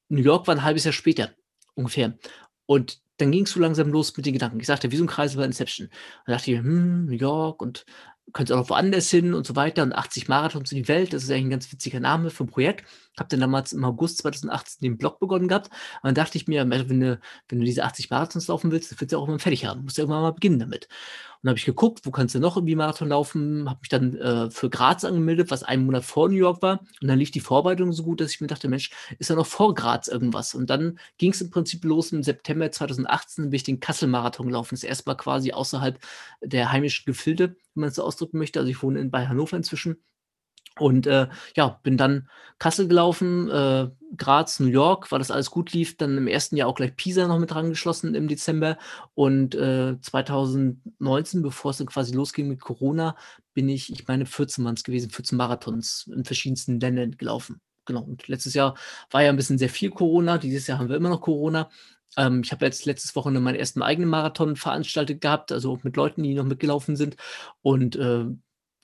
New York war ein halbes Jahr später ungefähr. Und dann ging es so langsam los mit den Gedanken. Ich sagte, wie so ein Kreis bei Inception. Dann dachte ich, hm, New York und könnte auch noch woanders hin und so weiter und 80 Marathons in die Welt, das ist eigentlich ein ganz witziger Name für ein Projekt. Habe dann damals im August 2018 den Blog begonnen gehabt. Und dann dachte ich mir, wenn du, wenn du diese 80 Marathons laufen willst, dann willst du auch immer fertig haben, du musst ja irgendwann mal beginnen damit. Und dann habe ich geguckt, wo kannst du noch irgendwie Marathon laufen, habe mich dann äh, für Graz angemeldet, was einen Monat vor New York war. Und dann lief die Vorbereitung so gut, dass ich mir dachte, Mensch, ist ja noch vor Graz irgendwas? Und dann ging es im Prinzip los im September 2018, bin ich den Kassel-Marathon gelaufen, das erste Mal quasi außerhalb der heimischen Gefilde, wenn man es so ausdrücken möchte, also ich wohne in, bei Hannover inzwischen und äh, ja, bin dann Kassel gelaufen, äh, Graz, New York, weil das alles gut lief. Dann im ersten Jahr auch gleich Pisa noch mit dran geschlossen im Dezember. Und äh, 2019, bevor es dann quasi losging mit Corona, bin ich, ich meine, 14 Manns gewesen, 14 Marathons in verschiedensten Ländern gelaufen. Genau. Und letztes Jahr war ja ein bisschen sehr viel Corona. Dieses Jahr haben wir immer noch Corona. Ähm, ich habe jetzt letztes Wochenende meinen ersten eigenen Marathon veranstaltet gehabt, also mit Leuten, die noch mitgelaufen sind. Und äh,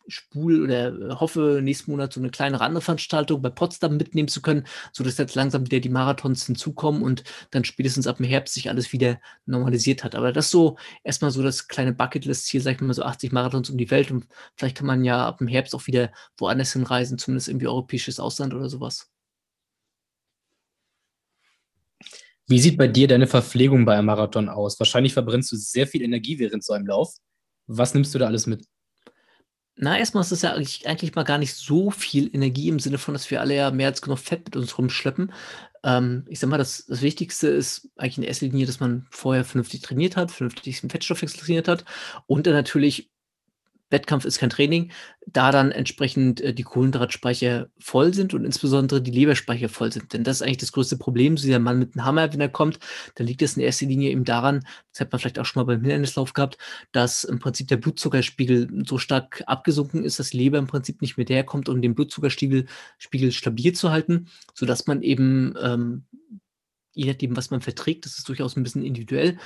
spul oder äh, hoffe, nächsten Monat so eine kleine Randveranstaltung bei Potsdam mitnehmen zu können, sodass jetzt langsam wieder die Marathons hinzukommen und dann spätestens ab dem Herbst sich alles wieder normalisiert hat. Aber das so erstmal so das kleine Bucketlist-Ziel, sag ich mal so 80 Marathons um die Welt und vielleicht kann man ja ab dem Herbst auch wieder woanders hinreisen, zumindest irgendwie europäisches Ausland oder sowas. Wie sieht bei dir deine Verpflegung bei einem Marathon aus? Wahrscheinlich verbrennst du sehr viel Energie während so einem Lauf. Was nimmst du da alles mit? Na, erstmal ist es ja eigentlich, eigentlich mal gar nicht so viel Energie im Sinne von, dass wir alle ja mehr als genug Fett mit uns rumschleppen. Ähm, ich sag mal, das, das Wichtigste ist eigentlich in erster Linie, dass man vorher vernünftig trainiert hat, vernünftig den Fettstoffwechsel trainiert hat und dann natürlich Wettkampf ist kein Training, da dann entsprechend äh, die Kohlenhydratspeicher voll sind und insbesondere die Leberspeicher voll sind. Denn das ist eigentlich das größte Problem. So dieser Mann mit dem Hammer, wenn er kommt, dann liegt es in erster Linie eben daran, das hat man vielleicht auch schon mal beim Hindernislauf gehabt, dass im Prinzip der Blutzuckerspiegel so stark abgesunken ist, dass die Leber im Prinzip nicht mehr daherkommt, um den Blutzuckerspiegel Spiegel stabil zu halten, sodass man eben, ähm, je nachdem, was man verträgt, das ist durchaus ein bisschen individuell,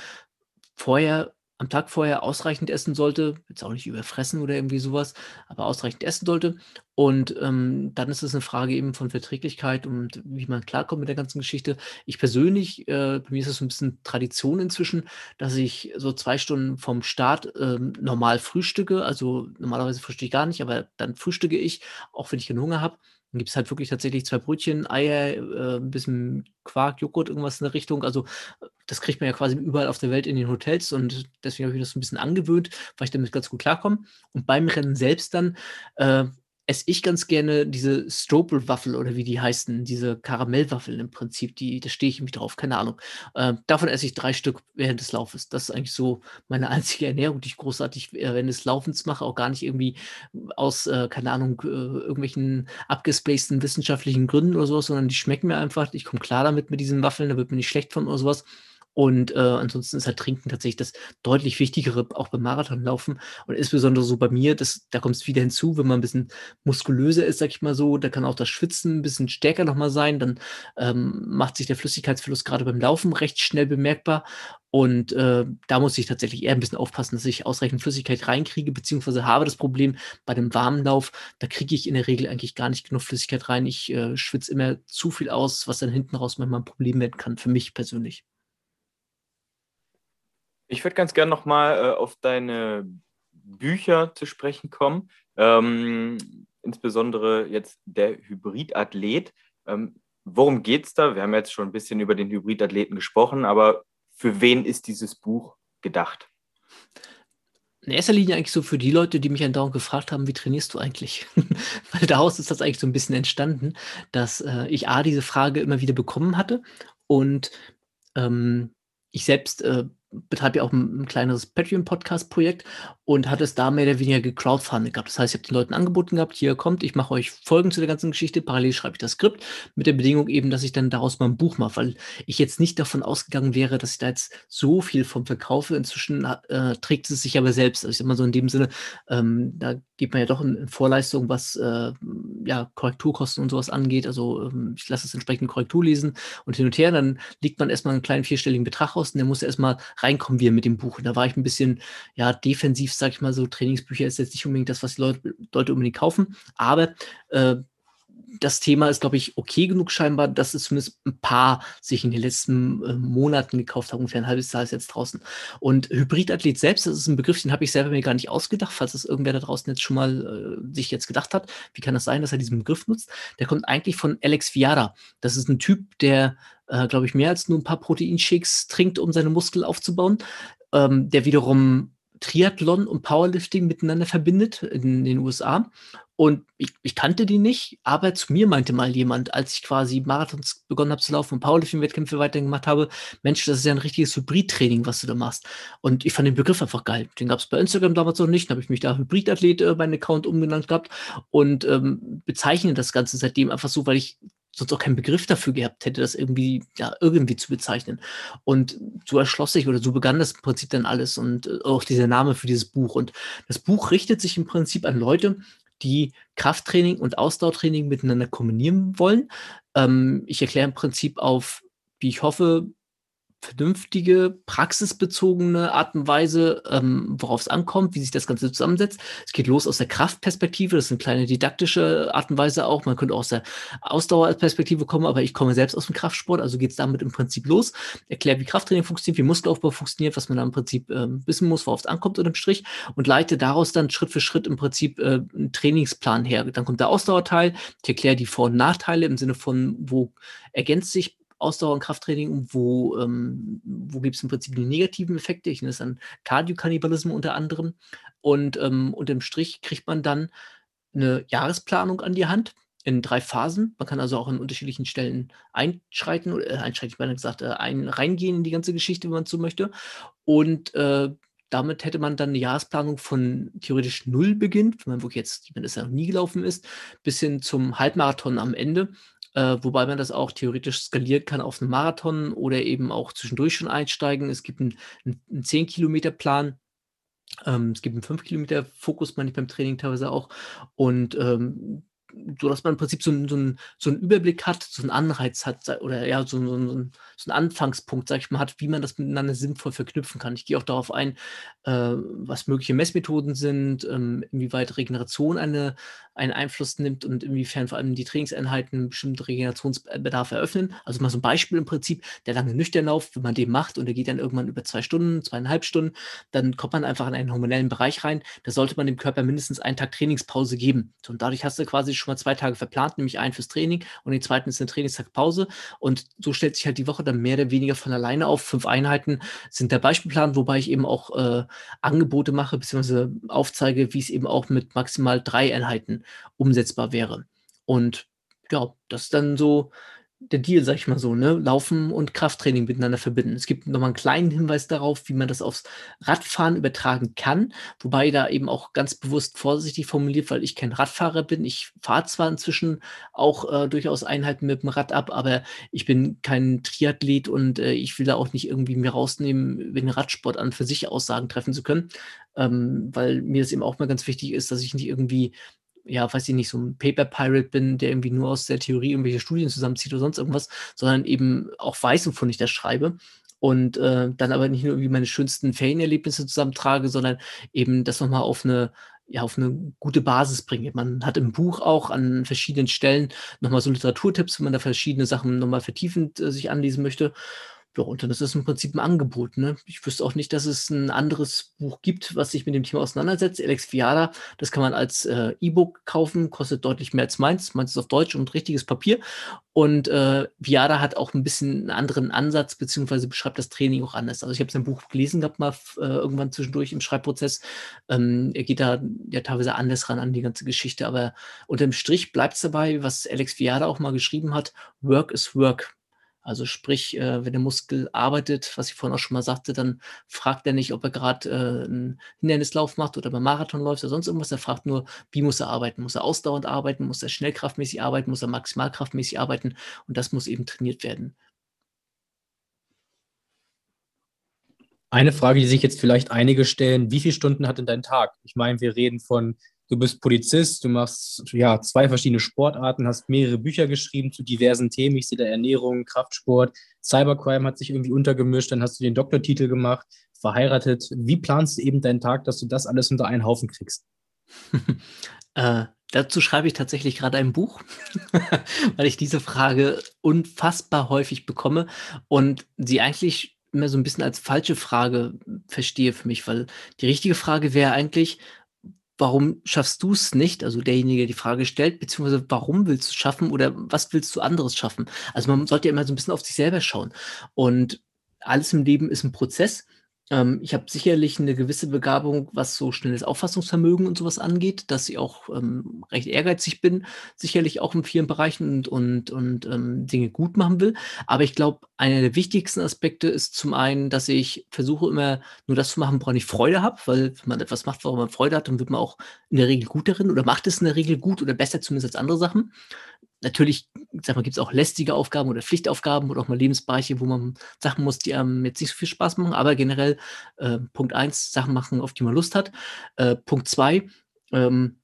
vorher am Tag vorher ausreichend essen sollte, jetzt auch nicht überfressen oder irgendwie sowas, aber ausreichend essen sollte. Und ähm, dann ist es eine Frage eben von Verträglichkeit und wie man klarkommt mit der ganzen Geschichte. Ich persönlich, äh, bei mir ist es so ein bisschen Tradition inzwischen, dass ich so zwei Stunden vom Start ähm, normal frühstücke. Also normalerweise frühstücke ich gar nicht, aber dann frühstücke ich, auch wenn ich keinen Hunger habe. Dann gibt es halt wirklich tatsächlich zwei Brötchen, Eier, äh, 'n bisschen Quark, Joghurt, irgendwas in der Richtung. Also, äh, das kriegt man ja quasi überall auf der Welt in den Hotels und deswegen habe ich mir das so 'n bisschen angewöhnt, weil ich damit ganz gut klarkomme. Und beim Rennen selbst dann, äh esse ich ganz gerne diese Strobel-Waffel oder wie die heißen, diese Karamellwaffeln im Prinzip, die, da stehe ich irgendwie drauf, keine Ahnung. Äh, davon esse ich drei Stück während des Laufes. Das ist eigentlich so meine einzige Ernährung, die ich großartig während des Laufens mache, auch gar nicht irgendwie aus, äh, keine Ahnung, äh, irgendwelchen abgespaceden wissenschaftlichen Gründen oder sowas, sondern die schmecken mir einfach. Ich komme klar damit mit diesen Waffeln, da wird mir nicht schlecht von oder sowas. Und äh, ansonsten ist halt Trinken tatsächlich das deutlich Wichtigere, auch beim Marathonlaufen. Und insbesondere so bei mir, das, da kommt es wieder hinzu, wenn man ein bisschen muskulöser ist, sag ich mal so, da kann auch das Schwitzen ein bisschen stärker nochmal sein. Dann ähm, macht sich der Flüssigkeitsverlust gerade beim Laufen recht schnell bemerkbar. Und äh, da muss ich tatsächlich eher ein bisschen aufpassen, dass ich ausreichend Flüssigkeit reinkriege, beziehungsweise habe das Problem bei dem warmen Lauf, da kriege ich in der Regel eigentlich gar nicht genug Flüssigkeit rein. Ich äh, schwitze immer zu viel aus, was dann hinten raus manchmal ein Problem werden kann, für mich persönlich. Ich würde ganz gerne nochmal äh, auf deine Bücher zu sprechen kommen. Ähm, insbesondere jetzt der Hybridathlet. Ähm, worum geht es da? Wir haben jetzt schon ein bisschen über den Hybridathleten gesprochen, aber für wen ist dieses Buch gedacht? In erster Linie eigentlich so für die Leute, die mich andauernd gefragt haben, wie trainierst du eigentlich? Weil daraus ist das eigentlich so ein bisschen entstanden, dass äh, ich A, diese Frage immer wieder bekommen hatte und ähm, ich selbst äh, betreibe ja auch ein, ein kleineres Patreon-Podcast-Projekt und hat es da mehr oder weniger gecrowdfundet gehabt. Das heißt, ich habe den Leuten angeboten gehabt, hier kommt, ich mache euch Folgen zu der ganzen Geschichte, parallel schreibe ich das Skript, mit der Bedingung eben, dass ich dann daraus mal ein Buch mache, weil ich jetzt nicht davon ausgegangen wäre, dass ich da jetzt so viel vom verkaufe. Inzwischen äh, trägt es sich aber selbst. Also ich sag mal so in dem Sinne, ähm, da geht man ja doch in, Vorleistung, was äh, ja, Korrekturkosten und sowas angeht. Also ähm, ich lasse es entsprechend Korrektur lesen und hin und her. Dann liegt man erstmal einen kleinen vierstelligen Betrag aus und der muss erstmal reinkommen wir mit dem Buch. Und da war ich ein bisschen ja, defensiv, sag ich mal so. Trainingsbücher ist jetzt nicht unbedingt das, was die Leute, Leute unbedingt kaufen. Aber äh, das Thema ist, glaube ich, okay genug scheinbar, dass es zumindest ein paar sich in den letzten äh, Monaten gekauft haben. Ungefähr ein halbes Jahr ist jetzt draußen. Und Hybridathlet selbst, das ist ein Begriff, den habe ich selber mir gar nicht ausgedacht, falls es irgendwer da draußen jetzt schon mal äh, sich jetzt gedacht hat. Wie kann das sein, dass er diesen Begriff nutzt? Der kommt eigentlich von Alex Viada. Das ist ein Typ, der, äh, glaube ich, mehr als nur ein paar Proteinshakes trinkt, um seine Muskeln aufzubauen. Ähm, der wiederum Triathlon und Powerlifting miteinander verbindet in den USA. Und ich, ich, kannte die nicht, aber zu mir meinte mal jemand, als ich quasi Marathons begonnen habe zu laufen und Powerlifting-Wettkämpfe weiterhin gemacht habe, Mensch, das ist ja ein richtiges Hybrid-Training, was du da machst. Und ich fand den Begriff einfach geil. Den gab es bei Instagram damals noch nicht, dann habe ich mich da Hybridathlet äh, meinen Account umgenannt gehabt und ähm, bezeichne das Ganze seitdem einfach so, weil ich sonst auch keinen Begriff dafür gehabt hätte, das irgendwie, ja, irgendwie zu bezeichnen. Und so erschloss sich oder so begann das im Prinzip dann alles und äh, auch dieser Name für dieses Buch. Und das Buch richtet sich im Prinzip an Leute, die Krafttraining und Ausdauertraining miteinander kombinieren wollen. Ähm, ich erkläre im Prinzip auf, wie ich hoffe, vernünftige, praxisbezogene Art und Weise, ähm, worauf es ankommt, wie sich das Ganze zusammensetzt. Es geht los aus der Kraftperspektive, das ist eine kleine didaktische Art und Weise auch. Man könnte auch aus der Ausdauerperspektive kommen, aber ich komme selbst aus dem Kraftsport, also geht es damit im Prinzip los. Erkläre, wie Krafttraining funktioniert, wie Muskelaufbau funktioniert, was man da im Prinzip ähm, wissen muss, worauf es ankommt unterm Strich und leite daraus dann Schritt für Schritt im Prinzip äh, einen Trainingsplan her. Dann kommt der Ausdauerteil, ich erkläre die Vor- und Nachteile im Sinne von, wo ergänzt sich Ausdauer- und Krafttraining, wo, ähm, wo gibt es im Prinzip die negativen Effekte? Ich nenne es dann Kardiokannibalismus unter anderem. Und ähm, unterm Strich kriegt man dann eine Jahresplanung an die Hand in drei Phasen. Man kann also auch an unterschiedlichen Stellen einschreiten, oder äh, einschreiten, ich meine gesagt, äh, ein, reingehen in die ganze Geschichte, wenn man so möchte. Und äh, damit hätte man dann eine Jahresplanung von theoretisch null beginnt, wenn man wirklich jetzt, wenn es ja noch nie gelaufen ist, bis hin zum Halbmarathon am Ende äh, wobei man das auch theoretisch skalieren kann auf einen Marathon oder eben auch zwischendurch schon einsteigen. Es gibt einen, einen 10-Kilometer-Plan. Ähm, es gibt einen 5-Kilometer-Fokus, meine ich beim Training teilweise auch. Und ähm, so dass man im Prinzip so, so, so einen Überblick hat, so einen Anreiz hat oder ja, so, so, so, einen Anfangspunkt, sag ich mal, hat, wie man das miteinander sinnvoll verknüpfen kann. Ich gehe auch darauf ein, äh, was mögliche Messmethoden sind, ähm, inwieweit Regeneration eine, einen Einfluss nimmt und inwiefern vor allem die Trainingseinheiten bestimmte Regenerationsbedarf eröffnen. Also mal so ein Beispiel im Prinzip, der lange Nüchternlauf, wenn man den macht und der geht dann irgendwann über zwei Stunden, zweieinhalb Stunden, dann kommt man einfach in einen hormonellen Bereich rein. Da sollte man dem Körper mindestens einen Tag Trainingspause geben. Und dadurch hast du quasi schon mal zwei Tage verplant, nämlich einen fürs Training und den zweiten ist eine Trainingstag Pause. Und so stellt sich halt die Woche dann mehr oder weniger von alleine auf. Fünf Einheiten sind der Beispielplan, wobei ich eben auch äh, Angebote mache, beziehungsweise aufzeige, wie es eben auch mit maximal drei Einheiten umsetzbar wäre. Und ja, das ist dann so der Deal, sag ich mal so, ne? Laufen und Krafttraining miteinander verbinden. Es gibt nochmal einen kleinen Hinweis darauf, wie man das aufs Radfahren übertragen kann, wobei da eben auch ganz bewusst vorsichtig formuliert, weil ich kein Radfahrer bin. Ich fahre zwar inzwischen auch äh, durchaus Einheiten mit dem Rad ab, aber ich bin kein Triathlet und äh, ich will da auch nicht irgendwie mir rausnehmen, wenn Radsport an für sich Aussagen treffen zu können, ähm, weil mir das eben auch mal ganz wichtig ist, dass ich nicht irgendwie ja, weiß ich nicht, so ein Paper Pirate bin, der irgendwie nur aus der Theorie irgendwelche Studien zusammenzieht oder sonst irgendwas, sondern eben auch weiß, wovon ich das schreibe. Und äh, dann aber nicht nur irgendwie meine schönsten Ferienerlebnisse zusammentrage, sondern eben das nochmal auf eine, ja, auf eine gute Basis bringe. Man hat im Buch auch an verschiedenen Stellen nochmal so Literaturtipps, wenn man da verschiedene Sachen nochmal vertiefend äh, sich anlesen möchte. Ja, und dann ist das im Prinzip ein Angebot. Ne? Ich wüsste auch nicht, dass es ein anderes Buch gibt, was sich mit dem Thema auseinandersetzt. Alex Viada, das kann man als äh, E-Book kaufen, kostet deutlich mehr als meins. Meins ist auf Deutsch und richtiges Papier. Und äh, Viada hat auch ein bisschen einen anderen Ansatz, beziehungsweise beschreibt das Training auch anders. Also ich habe sein Buch gelesen gehabt, mal äh, irgendwann zwischendurch im Schreibprozess. Ähm, er geht da ja teilweise anders ran an die ganze Geschichte, aber unterm Strich bleibt es dabei, was Alex Viada auch mal geschrieben hat: Work is Work. Also sprich, äh, wenn der Muskel arbeitet, was ich vorhin auch schon mal sagte, dann fragt er nicht, ob er gerade äh, einen Hindernislauf macht oder beim Marathon läuft oder sonst irgendwas. Er fragt nur, wie muss er arbeiten? Muss er ausdauernd arbeiten? Muss er schnellkraftmäßig arbeiten? Muss er maximalkraftmäßig arbeiten? Und das muss eben trainiert werden. Eine Frage, die sich jetzt vielleicht einige stellen, wie viele Stunden hat denn dein Tag? Ich meine, wir reden von du bist Polizist, du machst ja zwei verschiedene Sportarten, hast mehrere Bücher geschrieben zu diversen Themen. Ich sehe da Ernährung, Kraftsport, Cybercrime hat sich irgendwie untergemischt, dann hast du den Doktortitel gemacht, verheiratet. Wie planst du eben deinen Tag, dass du das alles unter einen Haufen kriegst? äh, dazu schreibe ich tatsächlich gerade ein Buch, weil ich diese Frage unfassbar häufig bekomme und sie eigentlich immer so ein bisschen als falsche Frage verstehe für mich, weil die richtige Frage wäre eigentlich, warum schaffst du es nicht? Also derjenige, der die Frage stellt, beziehungsweise warum willst du es schaffen oder was willst du anderes schaffen? Also man sollte ja immer so ein bisschen auf sich selber schauen. Und alles im Leben ist ein Prozess. Ähm, ich habe sicherlich eine gewisse Begabung, was so schnelles Auffassungsvermögen und sowas angeht, dass ich auch ähm, recht ehrgeizig bin, sicherlich auch in vielen Bereichen und, und, und ähm, Dinge gut machen will. Aber ich glaube, einer der wichtigsten Aspekte ist zum einen, dass ich versuche immer nur das zu machen, woran ich Freude habe, weil wenn man etwas macht, woran man Freude hat, dann wird man auch in der Regel gut darin oder macht es in der Regel gut oder besser zumindest als andere Sachen. Natürlich, gibt es auch lästige Aufgaben oder Pflichtaufgaben oder auch mal Lebensbereiche, wo man Sachen muss, die einem jetzt nicht so viel Spaß machen, aber generell äh, Punkt eins, Sachen machen, auf die man Lust hat. Äh, Punkt zwei, ähm,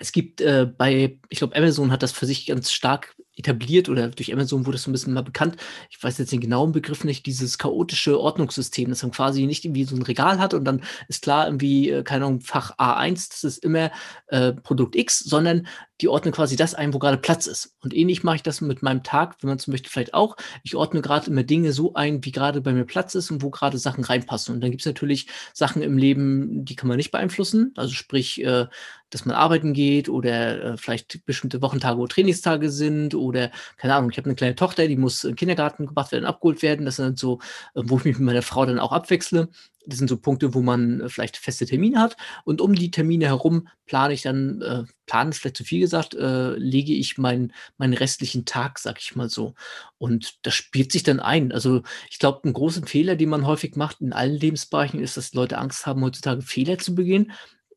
es gibt äh, bei, ich glaube, Amazon hat das für sich ganz stark etabliert oder durch Amazon wurde es so ein bisschen mal bekannt. Ich weiß jetzt den genauen Begriff nicht, dieses chaotische Ordnungssystem, dass man quasi nicht irgendwie so ein Regal hat und dann ist klar irgendwie, äh, keine Ahnung, Fach A1, das ist immer äh, Produkt X, sondern die ordnen quasi das ein, wo gerade Platz ist. Und ähnlich mache ich das mit meinem Tag, wenn man zum Beispiel vielleicht auch. Ich ordne gerade immer Dinge so ein, wie gerade bei mir Platz ist und wo gerade Sachen reinpassen. Und dann gibt es natürlich Sachen im Leben, die kann man nicht beeinflussen. Also sprich, äh, dass man arbeiten geht oder äh, vielleicht bestimmte Wochentage, wo Trainingstage sind oder keine Ahnung, ich habe eine kleine Tochter, die muss in den Kindergarten gebracht werden, abgeholt werden. Das sind so, äh, wo ich mich mit meiner Frau dann auch abwechsle. Das sind so Punkte, wo man äh, vielleicht feste Termine hat. Und um die Termine herum plane ich dann, äh, planen ist vielleicht zu viel gesagt, äh, lege ich meinen meinen restlichen Tag, sag ich mal so. Und das spielt sich dann ein. Also ich glaube, ein großer Fehler, den man häufig macht in allen Lebensbereichen, ist, dass Leute Angst haben, heutzutage Fehler zu begehen.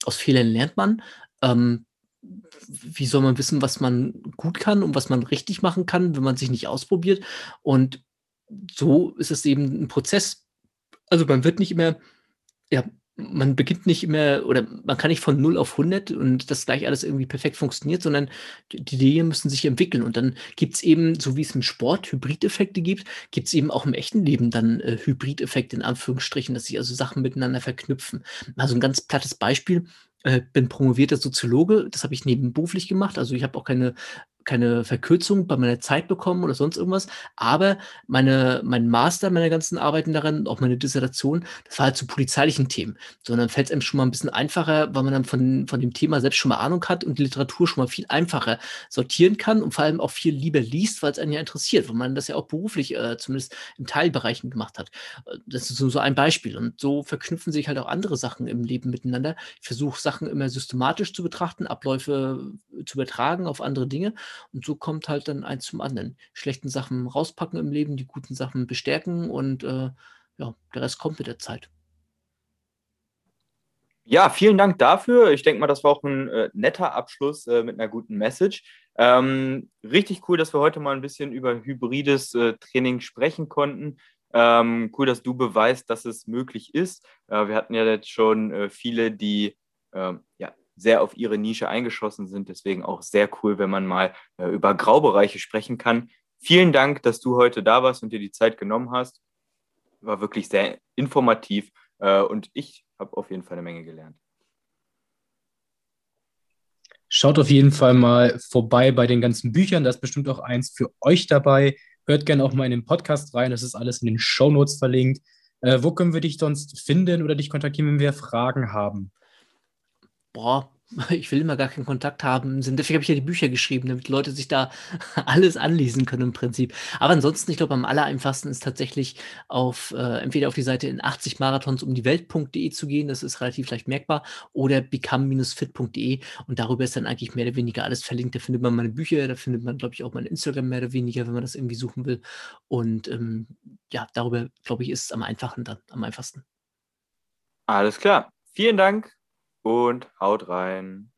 Aus Fehlern lernt man. Ähm, wie soll man wissen, was man gut kann und was man richtig machen kann, wenn man sich nicht ausprobiert? Und so ist es eben ein Prozess. Also man wird nicht immer, ja, man beginnt nicht immer oder man kann nicht von 0 auf 100 und das gleich alles irgendwie perfekt funktioniert, sondern die, Dinge müssen sich entwickeln. Und dann gibt es eben, so wie es im Sport Hybrideffekte gibt, gibt es eben auch im echten Leben dann äh, Hybrideffekte in Anführungsstrichen, dass sich also Sachen miteinander verknüpfen. Also ein ganz plattes Beispiel äh, bin promovierter Soziologe, das habe ich nebenberuflich gemacht. Also ich habe auch keine keine Verkürzung bei meiner Zeit bekommen oder sonst irgendwas. Aber meine, mein Master, meine ganzen Arbeiten darin, auch meine Dissertation, das war halt zu polizeilichen Themen. Sondern fällt es einem schon mal ein bisschen einfacher, weil man dann von, von dem Thema selbst schon mal Ahnung hat und die Literatur schon mal viel einfacher sortieren kann und vor allem auch viel lieber liest, weil es einen ja interessiert, weil man das ja auch beruflich äh, zumindest in Teilbereichen gemacht hat. Äh, das ist so, so ein Beispiel. Und so verknüpfen sich halt auch andere Sachen im Leben miteinander. Ich versuche Sachen immer systematisch zu betrachten, Abläufe zu übertragen auf andere Dinge Und so kommt halt dann eins zum anderen. Schlechten Sachen rauspacken im Leben, die guten Sachen bestärken und äh, ja, der Rest kommt mit der Zeit. Ja, vielen Dank dafür. Ich denke mal, das war auch ein äh, netter Abschluss äh, mit einer guten Message. Ähm, richtig cool, dass wir heute mal ein bisschen über hybrides äh, Training sprechen konnten. Ähm, cool, dass du beweist, dass es möglich ist. Äh, wir hatten ja jetzt schon äh, viele, die ähm, ja, sehr auf ihre Nische eingeschossen sind. Deswegen auch sehr cool, wenn man mal äh, über Graubereiche sprechen kann. Vielen Dank, dass du heute da warst und dir die Zeit genommen hast. War wirklich sehr informativ und ich habe auf jeden Fall eine Menge gelernt. Schaut auf jeden Fall mal vorbei bei den ganzen Büchern. Da ist bestimmt auch eins für euch dabei. Hört gerne auch mal in den Podcast rein. Das ist alles in den Show Notes verlinkt. Äh, wo können wir dich sonst finden oder dich kontaktieren, wenn wir Fragen haben? Boah, ich will immer gar keinen Kontakt haben. Deswegen habe ich ja die Bücher geschrieben, damit Leute sich da alles anlesen können im Prinzip. Aber ansonsten, ich glaube, am aller einfachsten ist tatsächlich auf äh, entweder auf die Seite in 80 Marathons um die Welt.de zu gehen, das ist relativ leicht merkbar, oder become-fit.de und darüber ist dann eigentlich mehr oder weniger alles verlinkt. Da findet man meine Bücher, da findet man, glaube ich, auch mein Instagram mehr oder weniger, wenn man das irgendwie suchen will. Und ähm, ja, darüber, glaube ich, ist es am einfachsten dann, am einfachsten. Alles klar. Vielen Dank und haut rein.